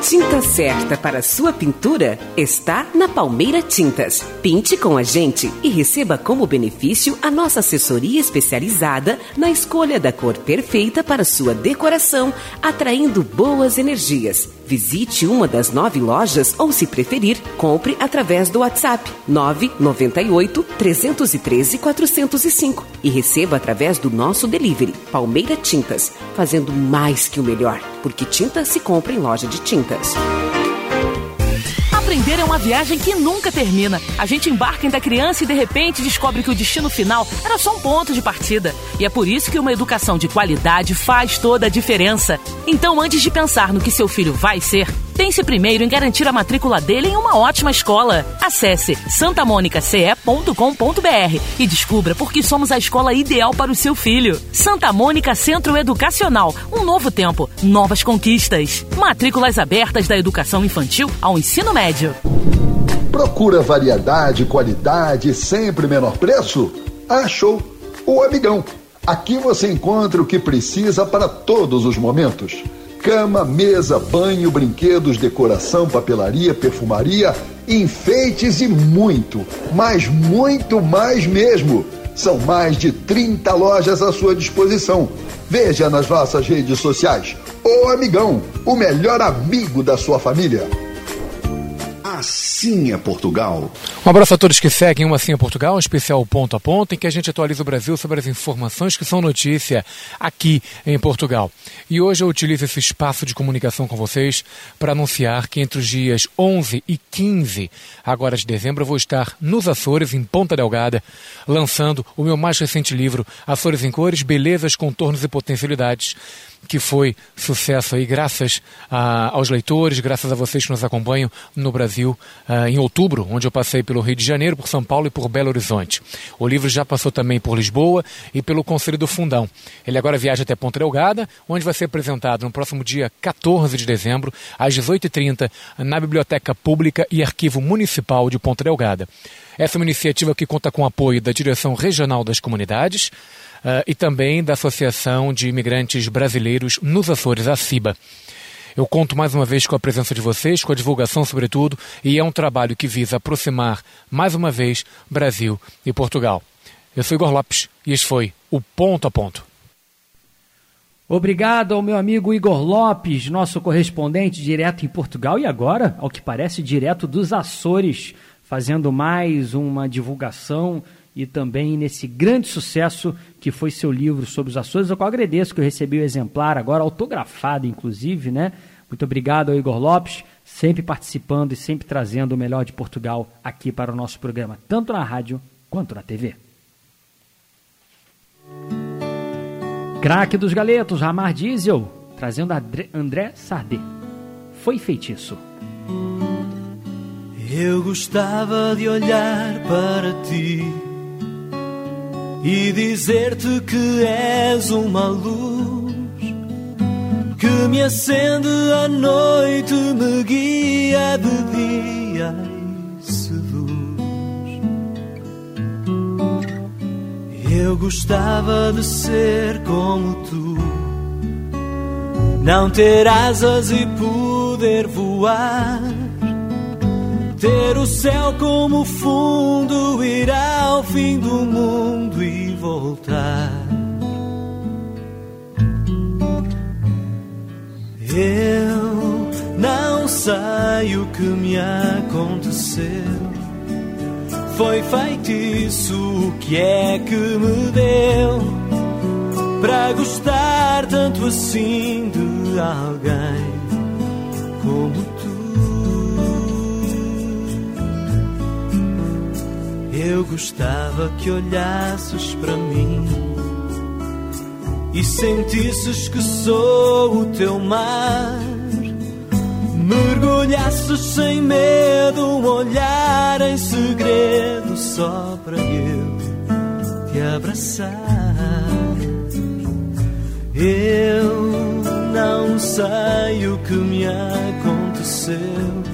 A tinta certa para sua pintura está na Palmeira Tintas. Pinte com a gente e receba como benefício a nossa assessoria especializada na escolha da cor perfeita para sua decoração, atraindo boas energias. Visite uma das nove lojas ou, se preferir, compre através do WhatsApp 998 313 405 e receba através do nosso delivery Palmeira Tintas, fazendo mais que o melhor, porque tinta se compra em loja de tintas. Aprender é uma viagem que nunca termina. A gente embarca em da criança e de repente descobre que o destino final era só um ponto de partida. E é por isso que uma educação de qualidade faz toda a diferença. Então, antes de pensar no que seu filho vai ser, pense primeiro em garantir a matrícula dele em uma ótima escola. Acesse santamonicace.com.br e descubra por que somos a escola ideal para o seu filho. Santa Mônica Centro Educacional. Um novo tempo, novas conquistas. Matrículas abertas da educação infantil ao ensino médio. Procura variedade, qualidade sempre menor preço? Achou! O Amigão. Aqui você encontra o que precisa para todos os momentos. Cama, mesa, banho, brinquedos, decoração, papelaria, perfumaria, enfeites e muito, mas muito mais mesmo. São mais de 30 lojas à sua disposição. Veja nas nossas redes sociais. O Amigão, o melhor amigo da sua família. É Portugal. Um abraço a todos que seguem o é Portugal, um especial ponto a ponto, em que a gente atualiza o Brasil sobre as informações que são notícia aqui em Portugal. E hoje eu utilizo esse espaço de comunicação com vocês para anunciar que entre os dias 11 e 15 agora de dezembro eu vou estar nos Açores, em Ponta Delgada, lançando o meu mais recente livro, Açores em Cores, Belezas, Contornos e Potencialidades, que foi sucesso aí graças a, aos leitores, graças a vocês que nos acompanham no Brasil ah, em outubro, onde eu passei pelo Rio de Janeiro, por São Paulo e por Belo Horizonte. O livro já passou também por Lisboa e pelo Conselho do Fundão. Ele agora viaja até Ponta Delgada, onde vai ser apresentado no próximo dia 14 de dezembro, às 18h30, na Biblioteca Pública e Arquivo Municipal de Ponta Delgada. Essa é uma iniciativa que conta com o apoio da Direção Regional das Comunidades, Uh, e também da Associação de Imigrantes Brasileiros nos Açores, a CIBA. Eu conto mais uma vez com a presença de vocês, com a divulgação, sobretudo, e é um trabalho que visa aproximar, mais uma vez, Brasil e Portugal. Eu sou Igor Lopes e este foi o Ponto a Ponto. Obrigado ao meu amigo Igor Lopes, nosso correspondente direto em Portugal e agora, ao que parece, direto dos Açores, fazendo mais uma divulgação e também nesse grande sucesso que foi seu livro sobre os Açores, qual agradeço que eu recebi o exemplar agora, autografado inclusive, né? Muito obrigado ao Igor Lopes, sempre participando e sempre trazendo o melhor de Portugal aqui para o nosso programa, tanto na rádio quanto na TV. Craque dos Galetos, Ramar Diesel, trazendo André Sardé. Foi feitiço. Eu gostava de olhar para ti e dizer-te que és uma luz que me acende à noite, me guia de dia e seduz. Eu gostava de ser como tu, não ter asas e poder voar ter o céu como fundo, ir ao fim do mundo e voltar. Eu não sei o que me aconteceu. Foi feitiço o que é que me deu para gostar tanto assim de alguém como tu. Eu gostava que olhasses para mim e sentisses que sou o teu mar. Mergulhasses sem medo, um olhar em segredo só para eu te abraçar. Eu não sei o que me aconteceu.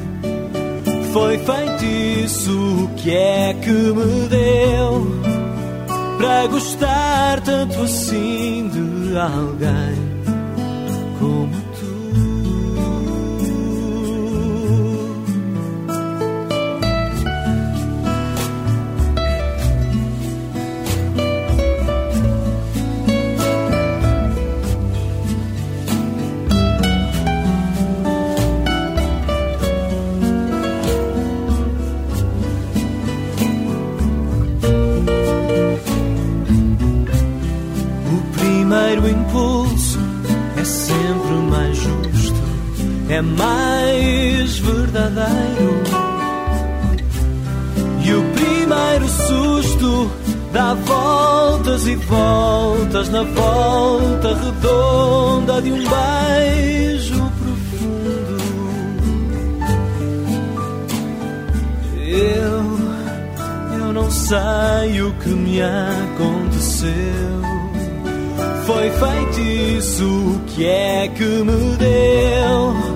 Foi feitiço o que é que me deu para gostar tanto assim de alguém verdadeiro. E o primeiro susto dá voltas e voltas na volta redonda de um beijo profundo. Eu, eu não sei o que me aconteceu. Foi feitiço o que é que me deu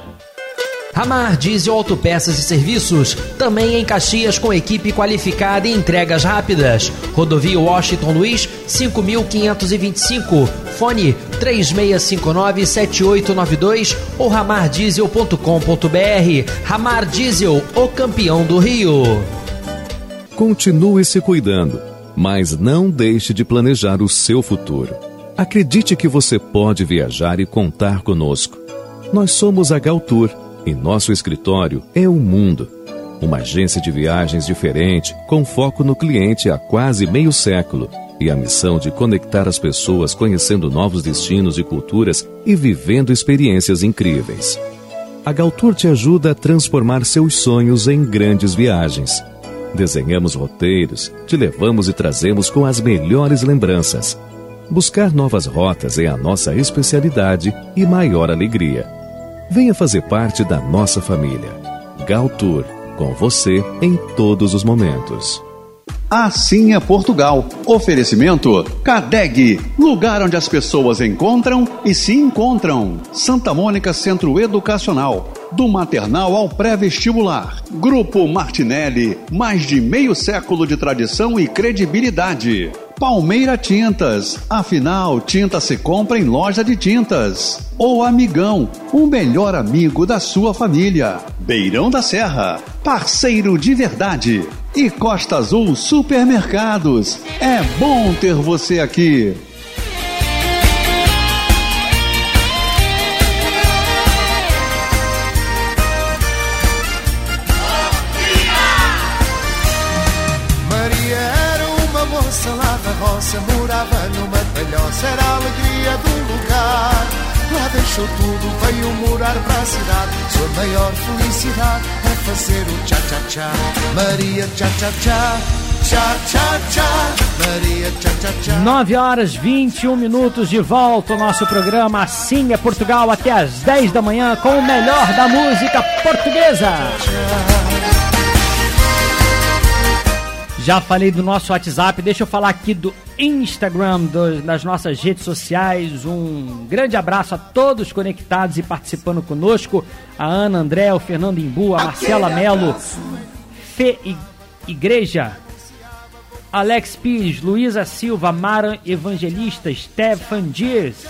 Ramar Diesel Autopeças e Serviços, também em Caxias com equipe qualificada e entregas rápidas. Rodovia Washington Luiz, 5525. Fone 36597892 ou ramardiesel.com.br. Ramar Diesel, o campeão do Rio. Continue se cuidando, mas não deixe de planejar o seu futuro. Acredite que você pode viajar e contar conosco. Nós somos a Galtour e nosso escritório é o mundo. Uma agência de viagens diferente, com foco no cliente há quase meio século e a missão de conectar as pessoas conhecendo novos destinos e culturas e vivendo experiências incríveis. A Galtour te ajuda a transformar seus sonhos em grandes viagens. Desenhamos roteiros, te levamos e trazemos com as melhores lembranças. Buscar novas rotas é a nossa especialidade e maior alegria. Venha fazer parte da nossa família. Galtour, com você em todos os momentos. Assim é Portugal. Oferecimento Cadeg, lugar onde as pessoas encontram e se encontram. Santa Mônica Centro Educacional, do maternal ao pré-vestibular. Grupo Martinelli, mais de meio século de tradição e credibilidade. Palmeira Tintas. Afinal, tinta se compra em loja de tintas. O Amigão, o melhor amigo da sua família. Beirão da Serra, parceiro de verdade. E Costa Azul Supermercados. É bom ter você aqui. Deixou tudo, veio morar para a cidade. Sua maior felicidade é fazer o tchá-tchá-tchá. Maria tchá-tchá-tchá, tchá-tchá-tchá. Maria tchá-tchá-tchá. 9 horas 21 minutos de volta ao nosso programa Assim é Portugal até às 10 da manhã com o melhor da música portuguesa. Já falei do nosso WhatsApp, deixa eu falar aqui do Instagram, do- das nossas redes sociais. Um grande abraço a todos conectados e participando conosco: a Ana André, o Fernando Imbu, a Marcela Melo, Fê Igreja, Alex Pires, Luísa Silva, Mara Evangelista, Stefan Dias,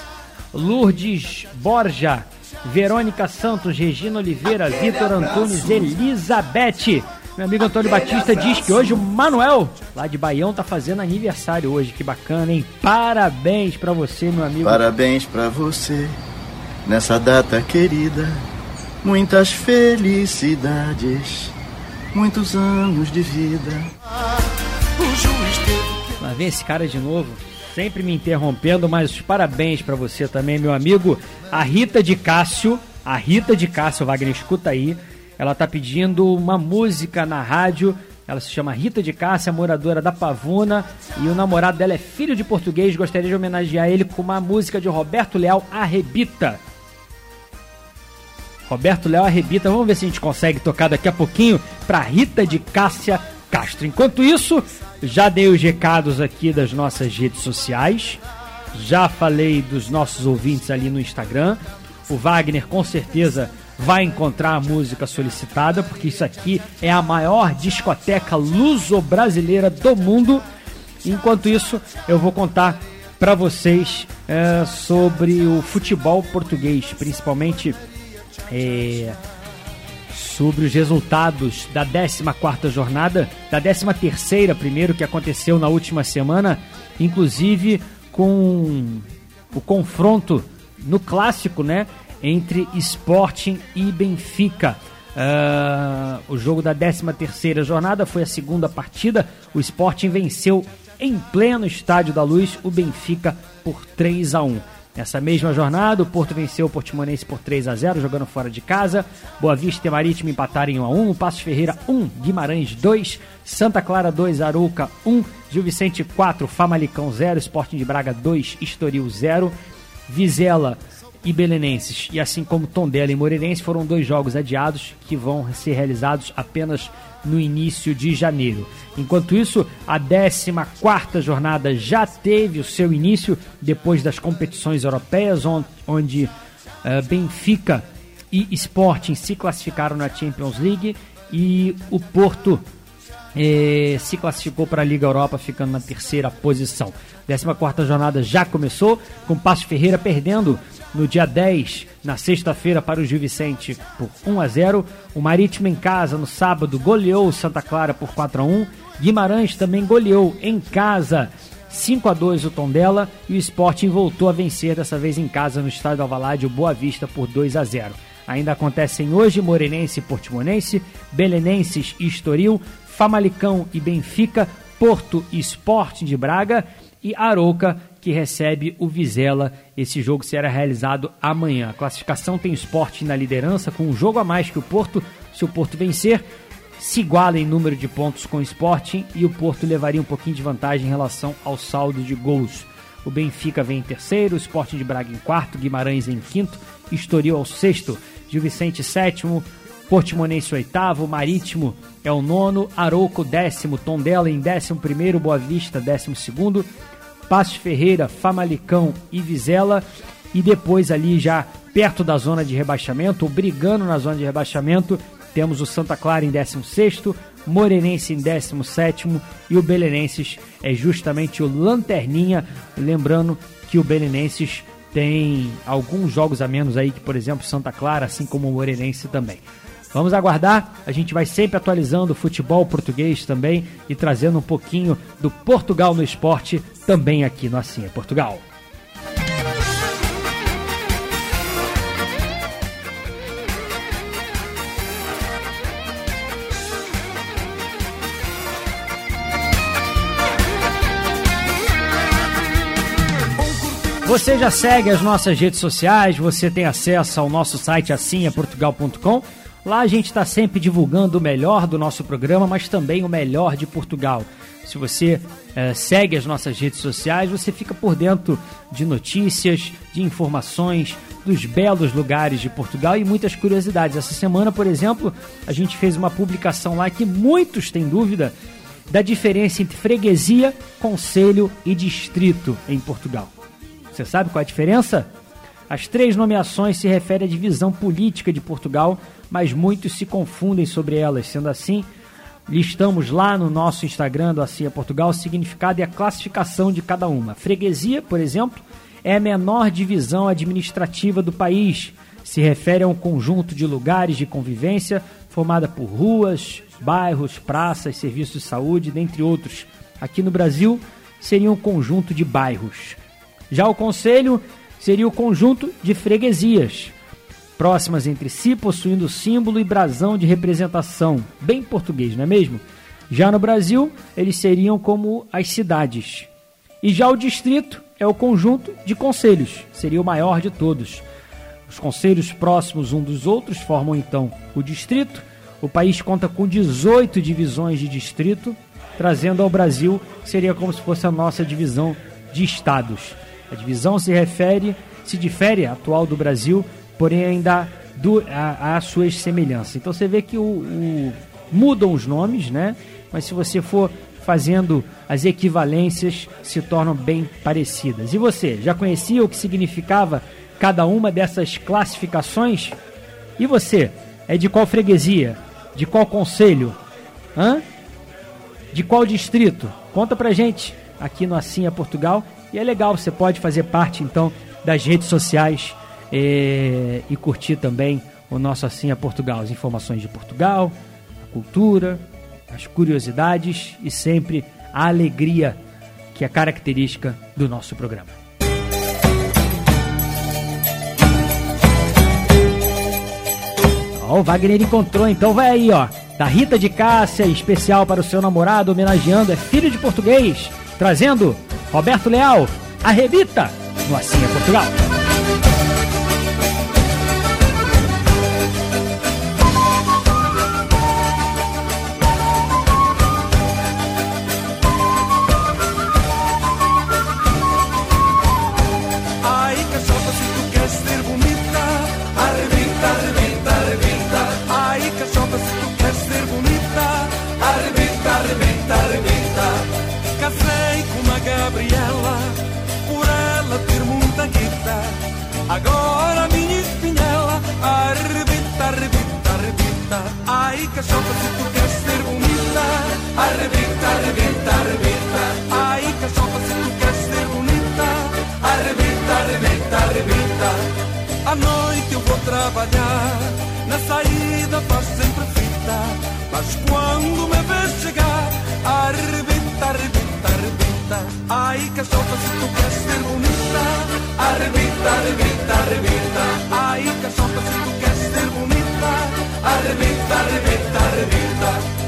Lourdes Borja, Verônica Santos, Regina Oliveira, Vitor Antunes, Elizabeth. Meu amigo Antônio Batista diz que hoje o Manuel, lá de Baião, tá fazendo aniversário hoje. Que bacana, hein? Parabéns pra você, meu amigo. Parabéns pra você nessa data querida. Muitas felicidades, muitos anos de vida. Lá vem esse cara de novo, sempre me interrompendo, mas parabéns pra você também, meu amigo. A Rita de Cássio, a Rita de Cássio, Wagner, escuta aí. Ela tá pedindo uma música na rádio. Ela se chama Rita de Cássia, moradora da Pavuna, e o namorado dela é filho de português. Gostaria de homenagear ele com uma música de Roberto Leal, Arrebita. Roberto Léo Arrebita. Vamos ver se a gente consegue tocar daqui a pouquinho para Rita de Cássia Castro. Enquanto isso, já dei os recados aqui das nossas redes sociais. Já falei dos nossos ouvintes ali no Instagram. O Wagner com certeza vai encontrar a música solicitada, porque isso aqui é a maior discoteca luso-brasileira do mundo. Enquanto isso, eu vou contar para vocês é, sobre o futebol português, principalmente é, sobre os resultados da 14ª jornada, da 13ª primeiro que aconteceu na última semana, inclusive com o confronto no clássico, né, entre Sporting e Benfica. Ah, o jogo da 13ª jornada foi a segunda partida. O Sporting venceu em pleno Estádio da Luz o Benfica por 3 a 1. Nessa mesma jornada, o Porto venceu o Portimonense por 3 a 0 jogando fora de casa. Boa Vista e Marítimo empataram em 1 a 1 Passos Ferreira 1, Guimarães 2, Santa Clara 2, Arouca 1, Gil Vicente 4, Famalicão 0, Sporting de Braga 2, Estoril 0, Vizela e Belenenses, e assim como Tondela e Moreirense, foram dois jogos adiados que vão ser realizados apenas no início de janeiro. Enquanto isso, a 14ª jornada já teve o seu início depois das competições europeias, on- onde eh, Benfica e Sporting se classificaram na Champions League e o Porto eh, se classificou para a Liga Europa, ficando na terceira posição. 14 jornada já começou, com Passo Ferreira perdendo no dia 10, na sexta-feira, para o Gil Vicente por 1 a 0. O Marítimo em casa no sábado goleou o Santa Clara por 4 a 1. Guimarães também goleou em casa 5 a 2 o Tondela e o Sporting voltou a vencer dessa vez em casa no estádio Alvalade o Boa Vista por 2 a 0. Ainda acontecem hoje Morenense e Portimonense, Belenenses e Estoril, Famalicão e Benfica, Porto e Sporting de Braga e Arouca que recebe o Vizela. Esse jogo será realizado amanhã. A classificação tem o Sporting na liderança com um jogo a mais que o Porto. Se o Porto vencer, se iguala em número de pontos com o Sporting e o Porto levaria um pouquinho de vantagem em relação ao saldo de gols. O Benfica vem em terceiro, o Sporting de Braga em quarto, Guimarães em quinto, Estoril ao sexto, Gil Vicente sétimo, Portimonense oitavo, Marítimo é o nono, Arouco décimo, Tondela em décimo primeiro, Boa Vista décimo segundo, Passos Ferreira, Famalicão e Vizela e depois ali já perto da zona de rebaixamento, brigando na zona de rebaixamento, temos o Santa Clara em 16º, Morenense em 17 e o Belenenses é justamente o Lanterninha. Lembrando que o Belenenses tem alguns jogos a menos aí que, por exemplo, Santa Clara, assim como o Morenense também. Vamos aguardar, a gente vai sempre atualizando o futebol português também e trazendo um pouquinho do Portugal no esporte também aqui no Assim é Portugal. Você já segue as nossas redes sociais, você tem acesso ao nosso site assimhaportugal.com. Lá a gente está sempre divulgando o melhor do nosso programa, mas também o melhor de Portugal. Se você eh, segue as nossas redes sociais, você fica por dentro de notícias, de informações, dos belos lugares de Portugal e muitas curiosidades. Essa semana, por exemplo, a gente fez uma publicação lá que muitos têm dúvida da diferença entre freguesia, conselho e distrito em Portugal. Você sabe qual é a diferença? As três nomeações se referem à divisão política de Portugal, mas muitos se confundem sobre elas. Sendo assim, listamos lá no nosso Instagram do é Portugal o significado e a classificação de cada uma. Freguesia, por exemplo, é a menor divisão administrativa do país. Se refere a um conjunto de lugares de convivência formada por ruas, bairros, praças, serviços de saúde, dentre outros. Aqui no Brasil, seria um conjunto de bairros. Já o conselho seria o conjunto de freguesias, próximas entre si, possuindo símbolo e brasão de representação, bem português, não é mesmo? Já no Brasil, eles seriam como as cidades. E já o distrito é o conjunto de conselhos, seria o maior de todos. Os conselhos próximos um dos outros formam então o distrito. O país conta com 18 divisões de distrito, trazendo ao Brasil seria como se fosse a nossa divisão de estados. A divisão se refere, se difere atual do Brasil, porém ainda há, há suas semelhanças. Então você vê que o, o, mudam os nomes, né? Mas se você for fazendo as equivalências, se tornam bem parecidas. E você, já conhecia o que significava cada uma dessas classificações? E você, é de qual freguesia? De qual conselho? Hã? De qual distrito? Conta pra gente aqui no é Portugal e é legal, você pode fazer parte então das redes sociais e, e curtir também o nosso Assim é Portugal, as informações de Portugal, a cultura, as curiosidades e sempre a alegria que é característica do nosso programa. Ó, o Wagner encontrou, então vai aí, ó. Da Rita de Cássia, especial para o seu namorado, homenageando, é filho de português, trazendo Roberto Leal, arrebita no Assim é Portugal. Saída faz sempre fita. Mas quando me vês chegar, arrebenta, arrebenta, arrebenta. Ai, cachorra, se tu queres ser bonita, arrebenta, arrebenta, arrebenta. Ai, cachorra, se tu queres ser bonita, arrebenta, arrebenta, arrebenta.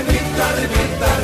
Arrebita, arrebita,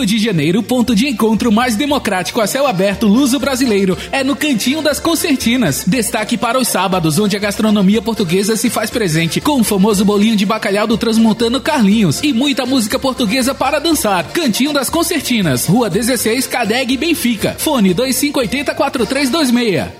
Rio de Janeiro, ponto de encontro mais democrático a céu aberto luso-brasileiro é no Cantinho das Concertinas. Destaque para os sábados, onde a gastronomia portuguesa se faz presente, com o famoso bolinho de bacalhau do transmontano Carlinhos e muita música portuguesa para dançar. Cantinho das Concertinas, Rua 16, Cadeg, Benfica. Fone 2580 4326.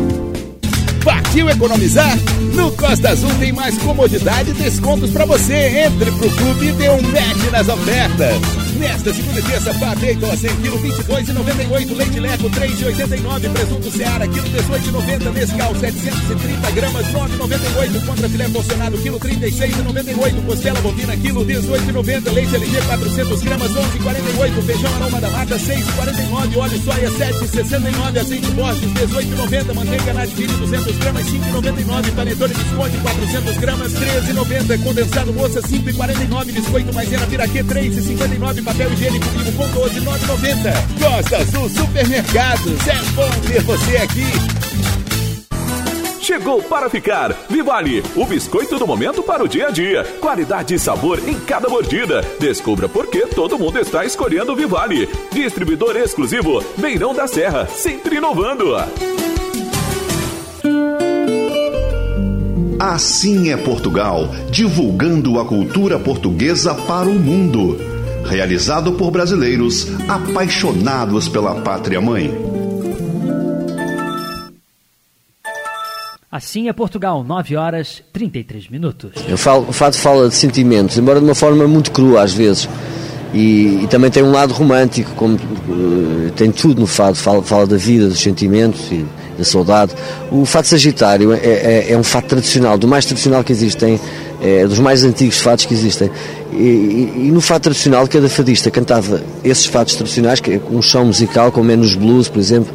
Partiu economizar? No Costa Azul tem mais comodidade e descontos para você. Entre pro clube e dê um match nas ofertas. Nesta segunda e terça, Bacon 100 kg 22,98, leite leco 3,89, presunto Seara quilo 18,90, Nescau 730 gramas 9,98, contra filé porcionado quilo 36,98, costela bovina quilo 18,90, leite LG 400 gramas 11,48, feijão aroma da mata 6,49, óleo soia 7,69, azeite Borges 18,90, manteiga Nativini 200 gramas 5,99, panetone biscoito 400 gramas 13,90, condensado moça 5,49, biscoito maisena piraquê 3,59, papel higiênico vivo com 12,990. Costa Azul Supermercados, é bom ter você aqui. Chegou para ficar. Vivale, o biscoito do momento para o dia a dia. Qualidade e sabor em cada mordida. Descubra por que todo mundo está escolhendo o Vivale. Distribuidor exclusivo, Beirão da Serra, sempre inovando. Assim é Portugal, divulgando a cultura portuguesa para o mundo. Realizado por brasileiros apaixonados pela pátria mãe. Assim é Portugal, 9 horas 33 minutos. Eu falo, o fado fala de sentimentos, embora de uma forma muito crua às vezes. E, e também tem um lado romântico, como uh, tem tudo no fado, fala, fala da vida, dos sentimentos e da saudade. O fado sagitário é, é, é um fado tradicional, do mais tradicional que existem, é dos mais antigos fados que existem. E, e, e, no fado tradicional, cada fadista cantava esses fados tradicionais, é um chão musical, com menos blues, por exemplo,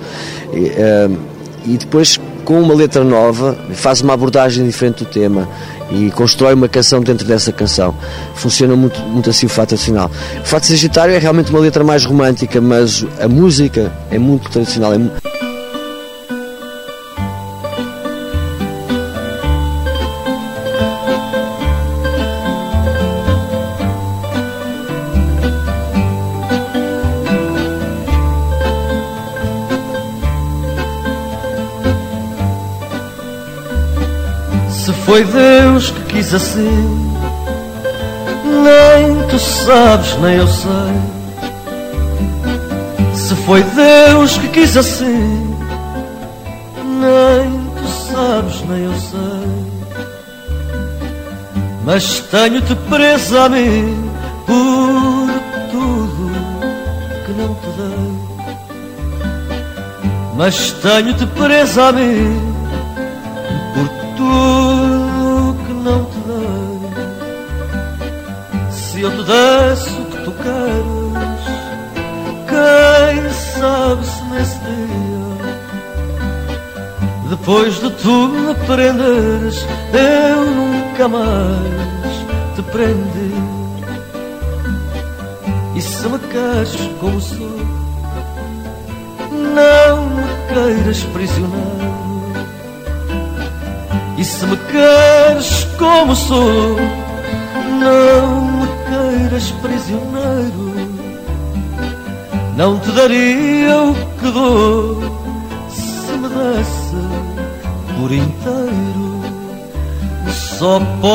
e, uh, e depois com uma letra nova, faz uma abordagem diferente do tema e constrói uma canção dentro dessa canção. Funciona muito, muito assim o fato tradicional. O fato sagitário é realmente uma letra mais romântica, mas a música é muito tradicional. É mu Quis assim, nem tu sabes, nem eu sei. Se foi Deus que quis assim, nem tu sabes, nem eu sei. Mas tenho-te presa a mim por tudo que não te dei. Mas tenho-te presa a mim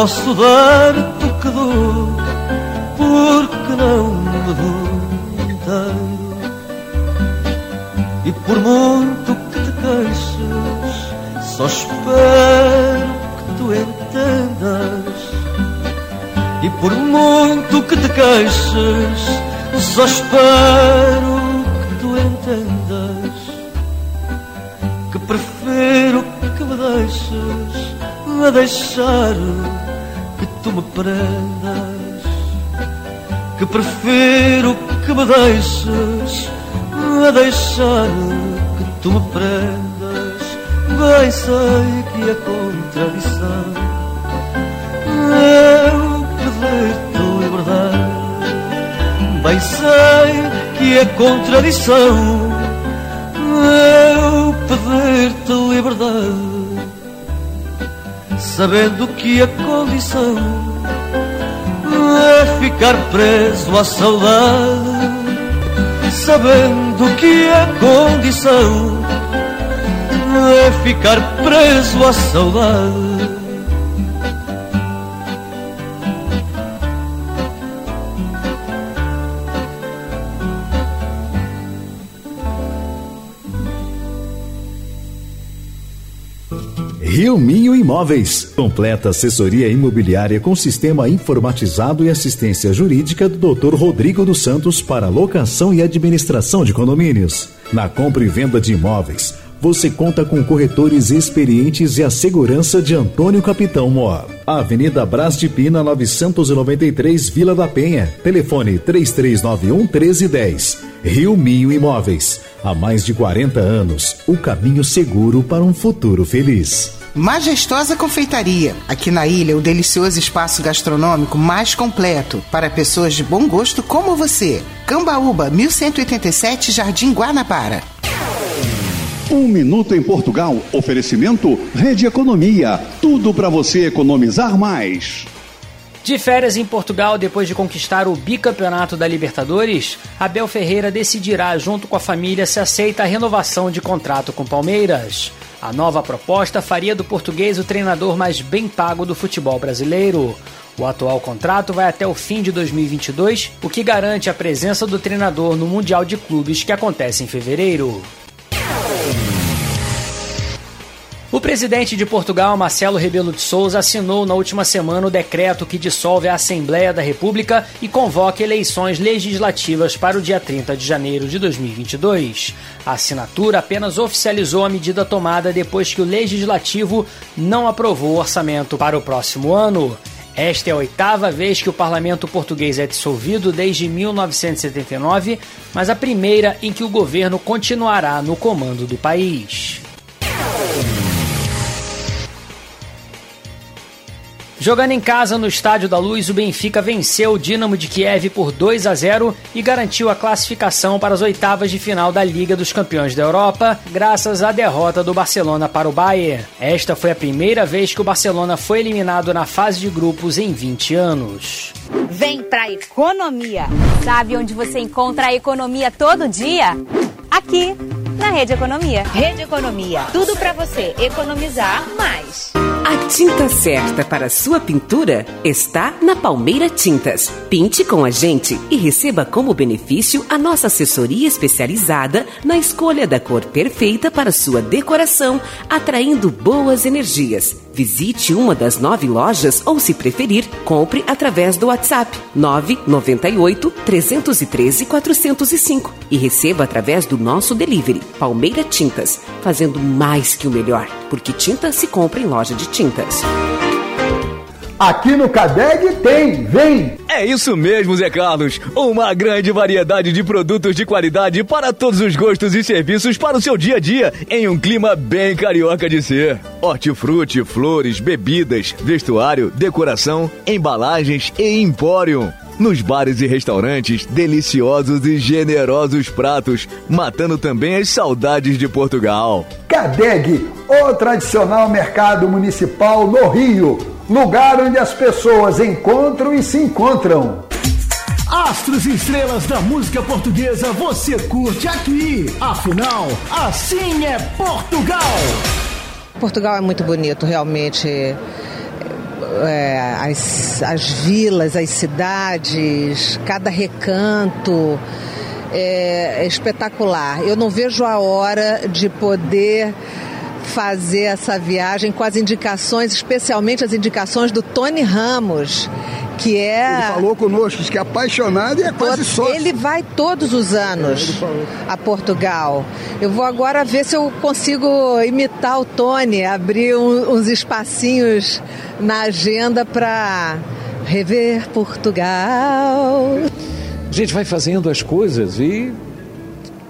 posso dar-te o que dou, porque não me dou inteiro. E por muito que te queixes, só espero que tu entendas. E por muito que te queixes, só espero que tu entendas. Que prefiro que me deixes a deixar tu me prendas. Que prefiro que me deixes a deixar que tu me prendas bem sei que é contradição eu pedir-te liberdade. Bem sei que é contradição eu pedir-te liberdade. Sabendo que a condição é ficar preso à saudade. Sabendo que a condição é ficar preso à saudade. Rio Minho Imóveis. Completa assessoria imobiliária com sistema informatizado e assistência jurídica do Dr. Rodrigo dos Santos para locação e administração de condomínios. Na compra e venda de imóveis, você conta com corretores experientes e a segurança de Antônio Capitão Mor. Avenida Brás de Pina 993, Vila da Penha. Telefone 3391 1310. Rio Minho Imóveis. Há mais de 40 anos, o caminho seguro para um futuro feliz. Majestosa Confeitaria. Aqui na ilha, o delicioso espaço gastronômico mais completo para pessoas de bom gosto como você. Cambaúba, 1187, Jardim Guanabara. Um minuto em Portugal. Oferecimento Rede Economia. Tudo para você economizar mais. De férias em Portugal, depois de conquistar o bicampeonato da Libertadores, Abel Ferreira decidirá, junto com a família, se aceita a renovação de contrato com Palmeiras. A nova proposta faria do português o treinador mais bem pago do futebol brasileiro. O atual contrato vai até o fim de 2022, o que garante a presença do treinador no Mundial de Clubes que acontece em fevereiro. O presidente de Portugal, Marcelo Rebelo de Souza, assinou na última semana o decreto que dissolve a Assembleia da República e convoca eleições legislativas para o dia 30 de janeiro de 2022. A assinatura apenas oficializou a medida tomada depois que o legislativo não aprovou o orçamento para o próximo ano. Esta é a oitava vez que o parlamento português é dissolvido desde 1979, mas a primeira em que o governo continuará no comando do país. Jogando em casa no Estádio da Luz, o Benfica venceu o Dinamo de Kiev por 2 a 0 e garantiu a classificação para as oitavas de final da Liga dos Campeões da Europa, graças à derrota do Barcelona para o Bayern. Esta foi a primeira vez que o Barcelona foi eliminado na fase de grupos em 20 anos. Vem pra economia. Sabe onde você encontra a economia todo dia? Aqui, na Rede Economia. Rede Economia. Tudo pra você economizar mais. A tinta certa para sua pintura está na Palmeira Tintas. Pinte com a gente e receba como benefício a nossa assessoria especializada na escolha da cor perfeita para sua decoração, atraindo boas energias. Visite uma das nove lojas ou, se preferir, compre através do WhatsApp 998 313 405 e receba através do nosso delivery Palmeira Tintas, fazendo mais que o melhor, porque tinta se compra em loja de tintas. Aqui no Cadeg tem, vem! É isso mesmo, Zé Carlos. Uma grande variedade de produtos de qualidade para todos os gostos e serviços para o seu dia a dia, em um clima bem carioca de ser. Hortifruti, flores, bebidas, vestuário, decoração, embalagens e empório. Nos bares e restaurantes, deliciosos e generosos pratos, matando também as saudades de Portugal. Cadeg, o tradicional mercado municipal no Rio, lugar onde as pessoas encontram e se encontram. Astros e estrelas da música portuguesa você curte aqui. Afinal, assim é Portugal. Portugal é muito bonito, realmente. É, as, as vilas, as cidades, cada recanto é, é espetacular. Eu não vejo a hora de poder fazer essa viagem com as indicações, especialmente as indicações do Tony Ramos, que é. Ele falou conosco, disse que é apaixonado e é quase sócio. Ele vai todos os anos a Portugal. Eu vou agora ver se eu consigo imitar o Tony, abrir um- uns espacinhos na agenda para rever Portugal. A gente vai fazendo as coisas e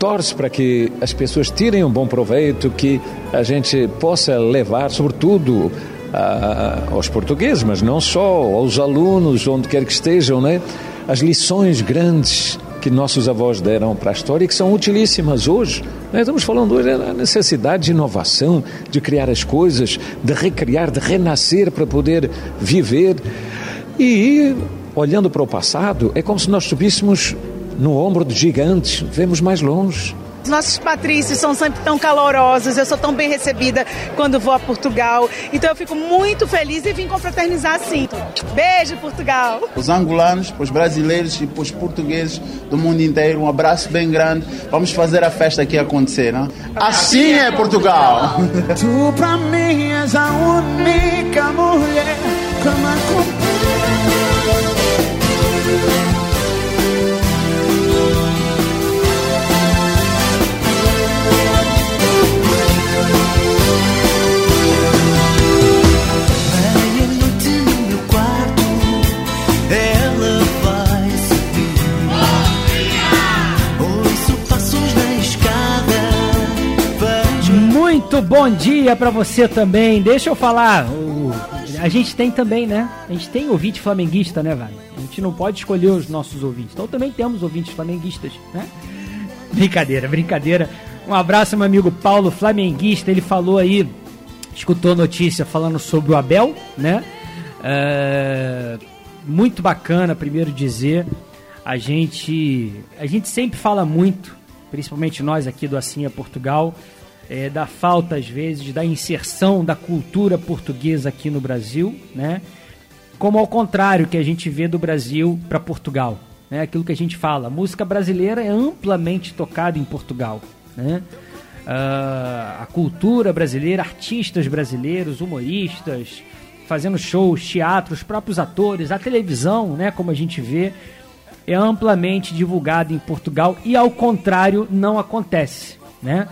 torce para que as pessoas tirem um bom proveito, que a gente possa levar, sobretudo, a, aos portugueses, mas não só, aos alunos, onde quer que estejam, né? as lições grandes que nossos avós deram para a história e que são utilíssimas hoje. Nós estamos falando hoje da necessidade de inovação, de criar as coisas, de recriar, de renascer para poder viver. E olhando para o passado, é como se nós subíssemos no ombro de gigantes, vemos mais longe. Os nossos patrícios são sempre tão calorosos, eu sou tão bem recebida quando vou a Portugal. Então eu fico muito feliz e vim confraternizar assim. Beijo, Portugal! Os angolanos, os brasileiros e os portugueses do mundo inteiro, um abraço bem grande. Vamos fazer a festa aqui acontecer, né? Assim é Portugal! Tu pra mim és a única mulher que me Bom dia pra você também. Deixa eu falar, o- a gente tem também, né? A gente tem ouvinte flamenguista, né, Vale? A gente não pode escolher os nossos ouvintes. Então também temos ouvintes flamenguistas, né? Brincadeira, brincadeira. Um abraço, meu amigo Paulo, flamenguista. Ele falou aí, escutou notícia falando sobre o Abel, né? É, muito bacana, primeiro dizer. A gente, a gente sempre fala muito, principalmente nós aqui do é Portugal, é, da falta, às vezes, da inserção da cultura portuguesa aqui no Brasil, né? Como ao contrário que a gente vê do Brasil para Portugal. Né? Aquilo que a gente fala, música brasileira é amplamente tocada em Portugal. Né? Ah, a cultura brasileira, artistas brasileiros, humoristas, fazendo shows, teatro, os próprios atores, a televisão, né, como a gente vê, é amplamente divulgada em Portugal e ao contrário não acontece, né?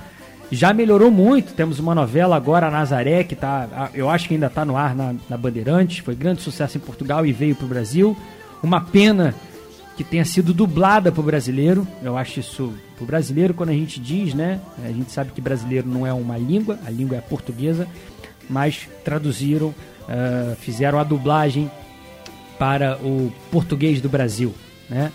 Já melhorou muito, temos uma novela agora, Nazaré, que tá, eu acho que ainda está no ar na, na Bandeirantes, foi grande sucesso em Portugal e veio para o Brasil. Uma pena que tenha sido dublada para o brasileiro, eu acho isso, para o brasileiro, quando a gente diz, né, a gente sabe que brasileiro não é uma língua, a língua é portuguesa, mas traduziram, ah, fizeram a dublagem para o português do Brasil, né?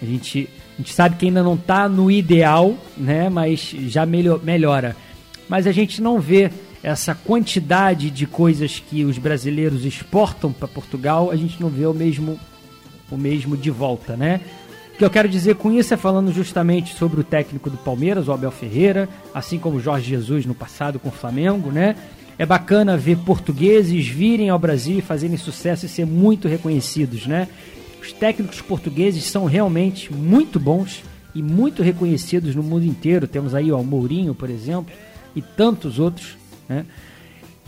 A gente, a gente sabe que ainda não está no ideal, né? Mas já melho- melhora. Mas a gente não vê essa quantidade de coisas que os brasileiros exportam para Portugal, a gente não vê o mesmo o mesmo de volta, né? O que eu quero dizer com isso é falando justamente sobre o técnico do Palmeiras, o Abel Ferreira, assim como Jorge Jesus no passado com o Flamengo, né? É bacana ver portugueses virem ao Brasil e fazerem sucesso e ser muito reconhecidos, né? Os técnicos portugueses são realmente muito bons e muito reconhecidos no mundo inteiro. Temos aí ó, o Mourinho, por exemplo, e tantos outros, né?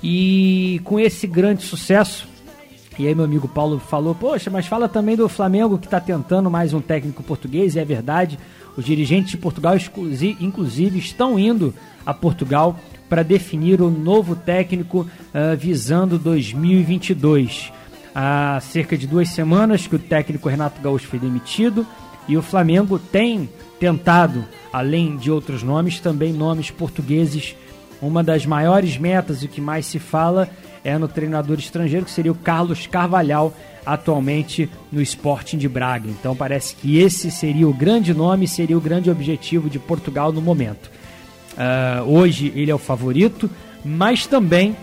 E com esse grande sucesso, e aí meu amigo Paulo falou, poxa, mas fala também do Flamengo que está tentando mais um técnico português, e é verdade. Os dirigentes de Portugal, inclusive, estão indo a Portugal para definir o novo técnico ah, visando 2022. Há cerca de duas semanas que o técnico Renato Gaúcho foi demitido e o Flamengo tem tentado, além de outros nomes, também nomes portugueses. Uma das maiores metas e o que mais se fala é no treinador estrangeiro, que seria o Carlos Carvalhal, atualmente no Sporting de Braga. Então parece que esse seria o grande nome, seria o grande objetivo de Portugal no momento. Ah, hoje ele é o favorito, mas também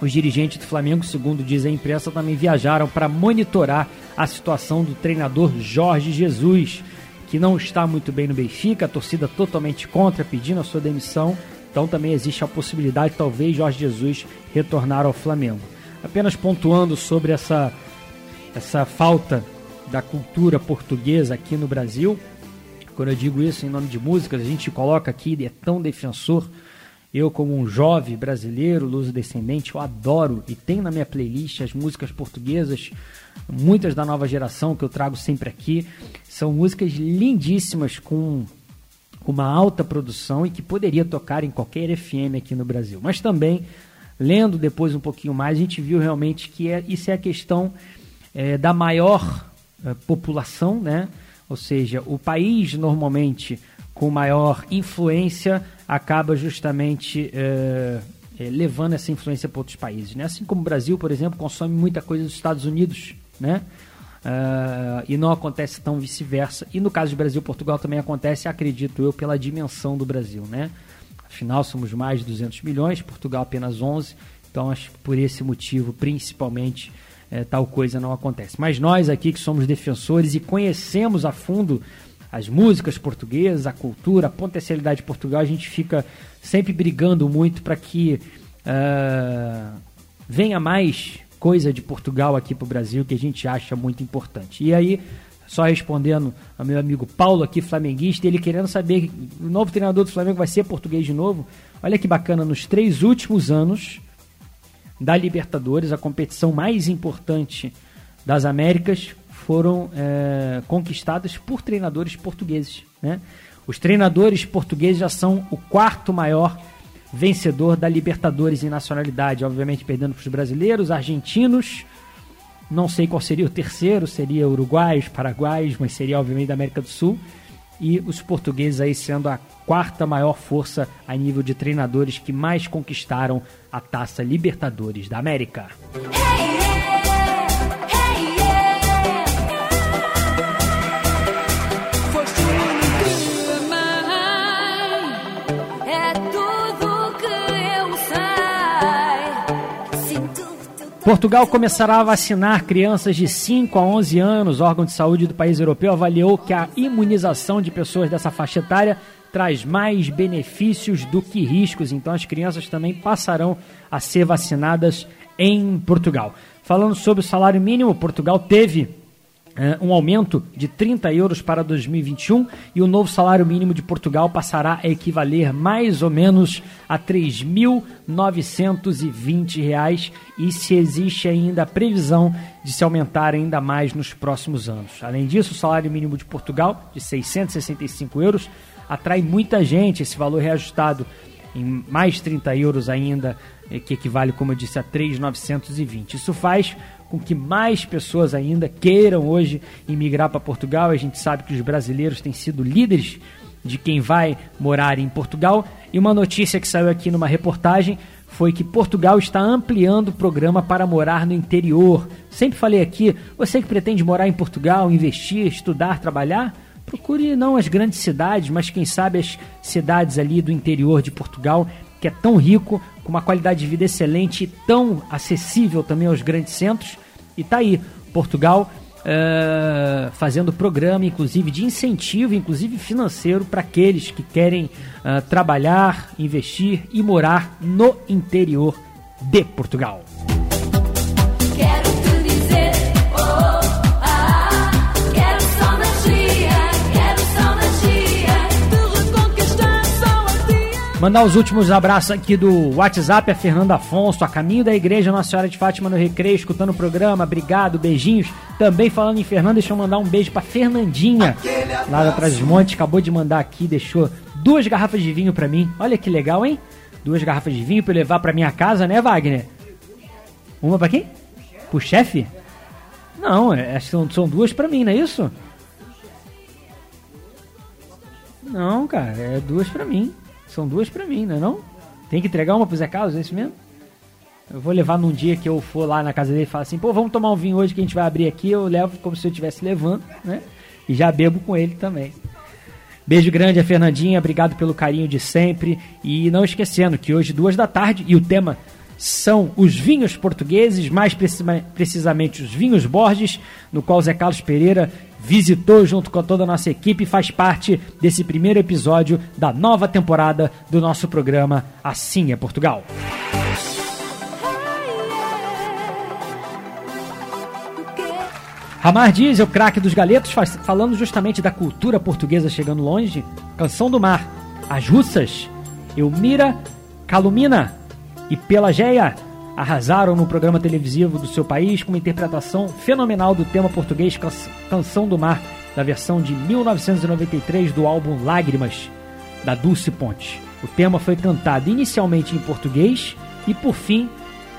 os dirigentes do Flamengo, segundo diz a imprensa, também viajaram para monitorar a situação do treinador Jorge Jesus, que não está muito bem no Benfica, a torcida totalmente contra, pedindo a sua demissão. Então também existe a possibilidade, talvez, Jorge Jesus retornar ao Flamengo. Apenas pontuando sobre essa, essa falta da cultura portuguesa aqui no Brasil, quando eu digo isso em nome de músicas, a gente coloca aqui, é tão defensor. Eu, como um jovem brasileiro, luso-descendente, eu adoro e tenho na minha playlist as músicas portuguesas, muitas da nova geração que eu trago sempre aqui. São músicas lindíssimas, com uma alta produção e que poderia tocar em qualquer FM aqui no Brasil. Mas também, lendo depois um pouquinho mais, a gente viu realmente que é, isso é a questão é, da maior eh, população, né? Ou seja, o país normalmente com maior influência acaba justamente é, é, levando essa influência para outros países. Né? Assim como o Brasil, por exemplo, consome muita coisa dos Estados Unidos, né? Uh, e não acontece tão vice-versa. E no caso de Brasil e Portugal também acontece, acredito eu, pela dimensão do Brasil, né? Afinal, somos mais de 200 milhões, Portugal apenas 11. Então, acho que por esse motivo, principalmente, é, tal coisa não acontece. Mas nós aqui que somos defensores e conhecemos a fundo as músicas portuguesas, a cultura, a potencialidade de Portugal, a gente fica sempre brigando muito para que uh, venha mais coisa de Portugal aqui para o Brasil que a gente acha muito importante. E aí, só respondendo ao meu amigo Paulo aqui, flamenguista, ele querendo saber, o novo treinador do Flamengo vai ser português de novo. Olha que bacana, nos três últimos anos da Libertadores, a competição mais importante das Américas, foram é, conquistadas por treinadores portugueses. Né? Os treinadores portugueses já são o quarto maior vencedor da Libertadores em nacionalidade, obviamente perdendo para os brasileiros, argentinos. Não sei qual seria o terceiro, seria uruguaios, paraguaios, mas seria obviamente da América do Sul. E os portugueses aí sendo a quarta maior força a nível de treinadores que mais conquistaram a taça Libertadores da América. Portugal começará a vacinar crianças de 5 a 11 anos. O órgão de saúde do país europeu avaliou que a imunização de pessoas dessa faixa etária traz mais benefícios do que riscos. Então, as crianças também passarão a ser vacinadas em Portugal. Falando sobre o salário mínimo, Portugal teve um aumento de 30 euros para 2021 e o novo salário mínimo de Portugal passará a equivaler mais ou menos a R$ 3.920 e se existe ainda a previsão de se aumentar ainda mais nos próximos anos. Além disso, o salário mínimo de Portugal, de 665 euros, atrai muita gente, esse valor reajustado em mais 30 euros ainda, é, que equivale, como eu disse, a 3.920. Isso faz com que mais pessoas ainda queiram hoje imigrar para Portugal. A gente sabe que os brasileiros têm sido líderes de quem vai morar em Portugal. E uma notícia que saiu aqui numa reportagem foi que Portugal está ampliando o programa para morar no interior. Sempre falei aqui, você que pretende morar em Portugal, investir, estudar, trabalhar, procure não as grandes cidades, mas quem sabe as cidades ali do interior de Portugal que é tão rico, com uma qualidade de vida excelente e tão acessível também aos grandes centros. E tá aí, Portugal uh, fazendo programa, inclusive de incentivo, inclusive financeiro, para aqueles que querem uh, trabalhar, investir e morar no interior de Portugal. Mandar os últimos abraços aqui do WhatsApp a Fernanda Afonso, a caminho da Igreja Nossa Senhora de Fátima no Recreio, escutando o programa. Obrigado, beijinhos. Também falando em Fernanda, deixa eu mandar um beijo pra Fernandinha, lá da Trás Monte. Acabou de mandar aqui, deixou duas garrafas de vinho pra mim. Olha que legal, hein? Duas garrafas de vinho pra eu levar pra minha casa, né, Wagner? Uma pra quem? Pro chefe? Não, é, são, são duas pra mim, não é isso? Não, cara, é duas pra mim. São duas para mim, não é não? Tem que entregar uma pro Zé Carlos, é isso mesmo? Eu vou levar num dia que eu for lá na casa dele e falar assim, pô, vamos tomar um vinho hoje que a gente vai abrir aqui, eu levo como se eu estivesse levando, né? E já bebo com ele também. Beijo grande a Fernandinha, obrigado pelo carinho de sempre. E não esquecendo que hoje, duas da tarde, e o tema são os vinhos portugueses, mais precisamente os vinhos Borges, no qual Zé Carlos Pereira visitou junto com toda a nossa equipe e faz parte desse primeiro episódio da nova temporada do nosso programa Assim é Portugal. Ramar Dias, o craque dos galetos, falando justamente da cultura portuguesa chegando longe. Canção do Mar, As Russas, Elmira Calumina, e Pelageia arrasaram no programa televisivo do seu país com uma interpretação fenomenal do tema português Canção do Mar, da versão de 1993 do álbum Lágrimas, da Dulce Ponte. O tema foi cantado inicialmente em português e, por fim,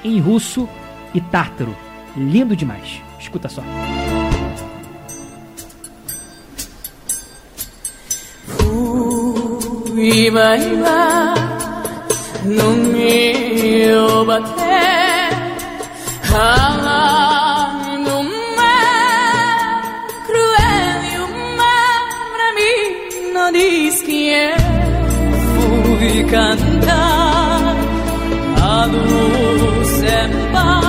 em russo e tártaro. Lindo demais. Escuta só. Fui no meu bater Ralar no mar cruel e o mar pra mim não diz que eu fui cantar a luz é paz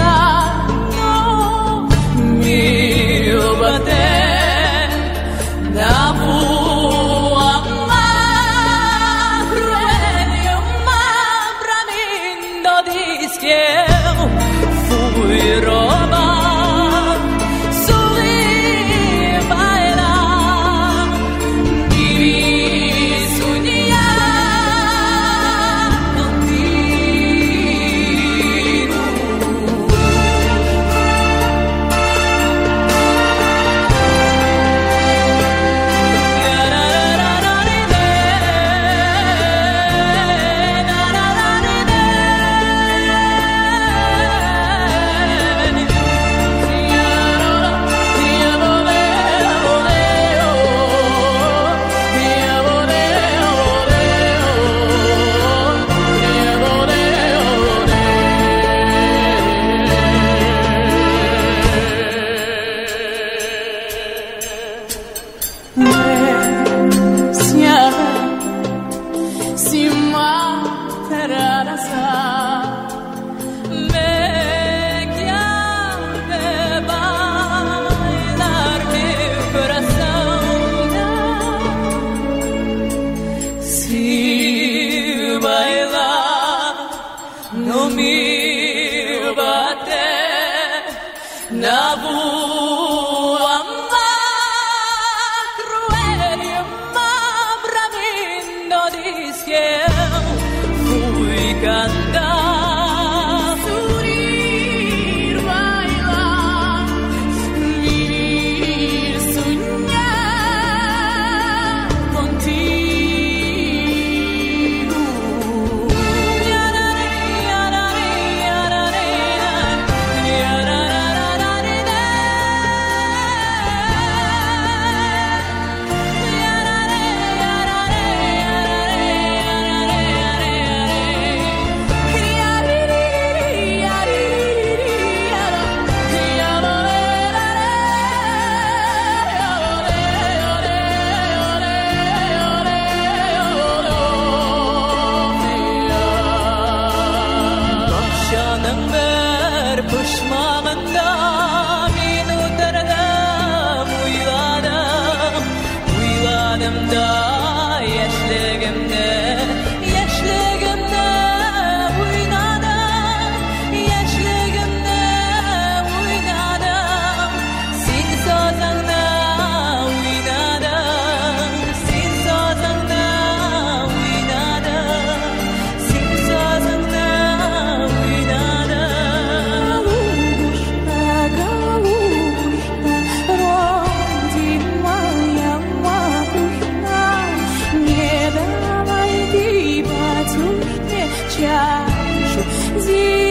чашу.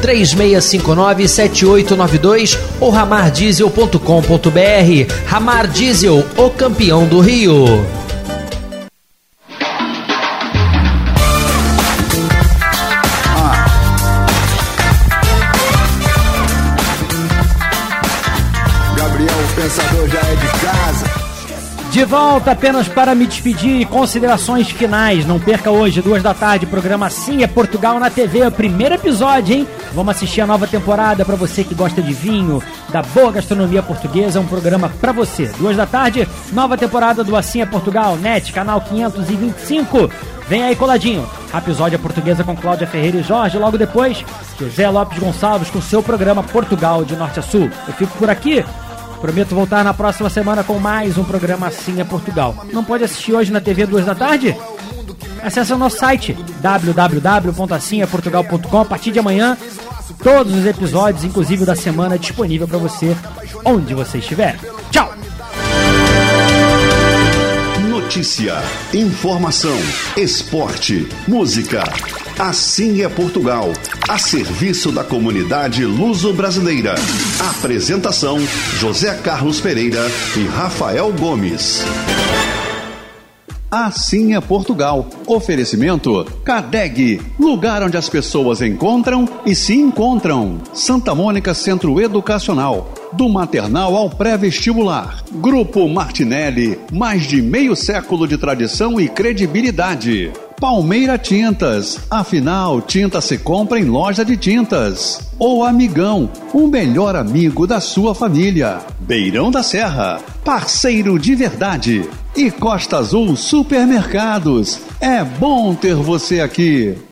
36597892 ou ramardiesel.com.br. Ramar Diesel, o campeão do Rio. Volta apenas para me despedir e considerações finais. Não perca hoje, duas da tarde, programa Sim é Portugal na TV, primeiro episódio, hein? Vamos assistir a nova temporada para você que gosta de vinho, da boa gastronomia portuguesa, um programa para você. Duas da tarde, nova temporada do Assim é Portugal, NET, canal 525. Vem aí coladinho. Episódio portuguesa com Cláudia Ferreira e Jorge. Logo depois, José Lopes Gonçalves com seu programa Portugal de Norte a Sul. Eu fico por aqui. Prometo voltar na próxima semana com mais um programa Assim é Portugal. Não pode assistir hoje na TV duas da tarde? Acesse o nosso site www.assimeportugal.com a partir de amanhã. Todos os episódios, inclusive da semana, disponível para você onde você estiver. Tchau! Notícia, informação, esporte, música. Assim é Portugal, a serviço da comunidade luso-brasileira. Apresentação: José Carlos Pereira e Rafael Gomes. Assim é Portugal. Oferecimento CADEG, lugar onde as pessoas encontram e se encontram. Santa Mônica Centro Educacional. Do maternal ao pré-vestibular. Grupo Martinelli, mais de meio século de tradição e credibilidade. Palmeira Tintas, afinal, tinta se compra em loja de tintas. Ou Amigão, o melhor amigo da sua família. Beirão da Serra, parceiro de verdade. E Costa Azul Supermercados, é bom ter você aqui.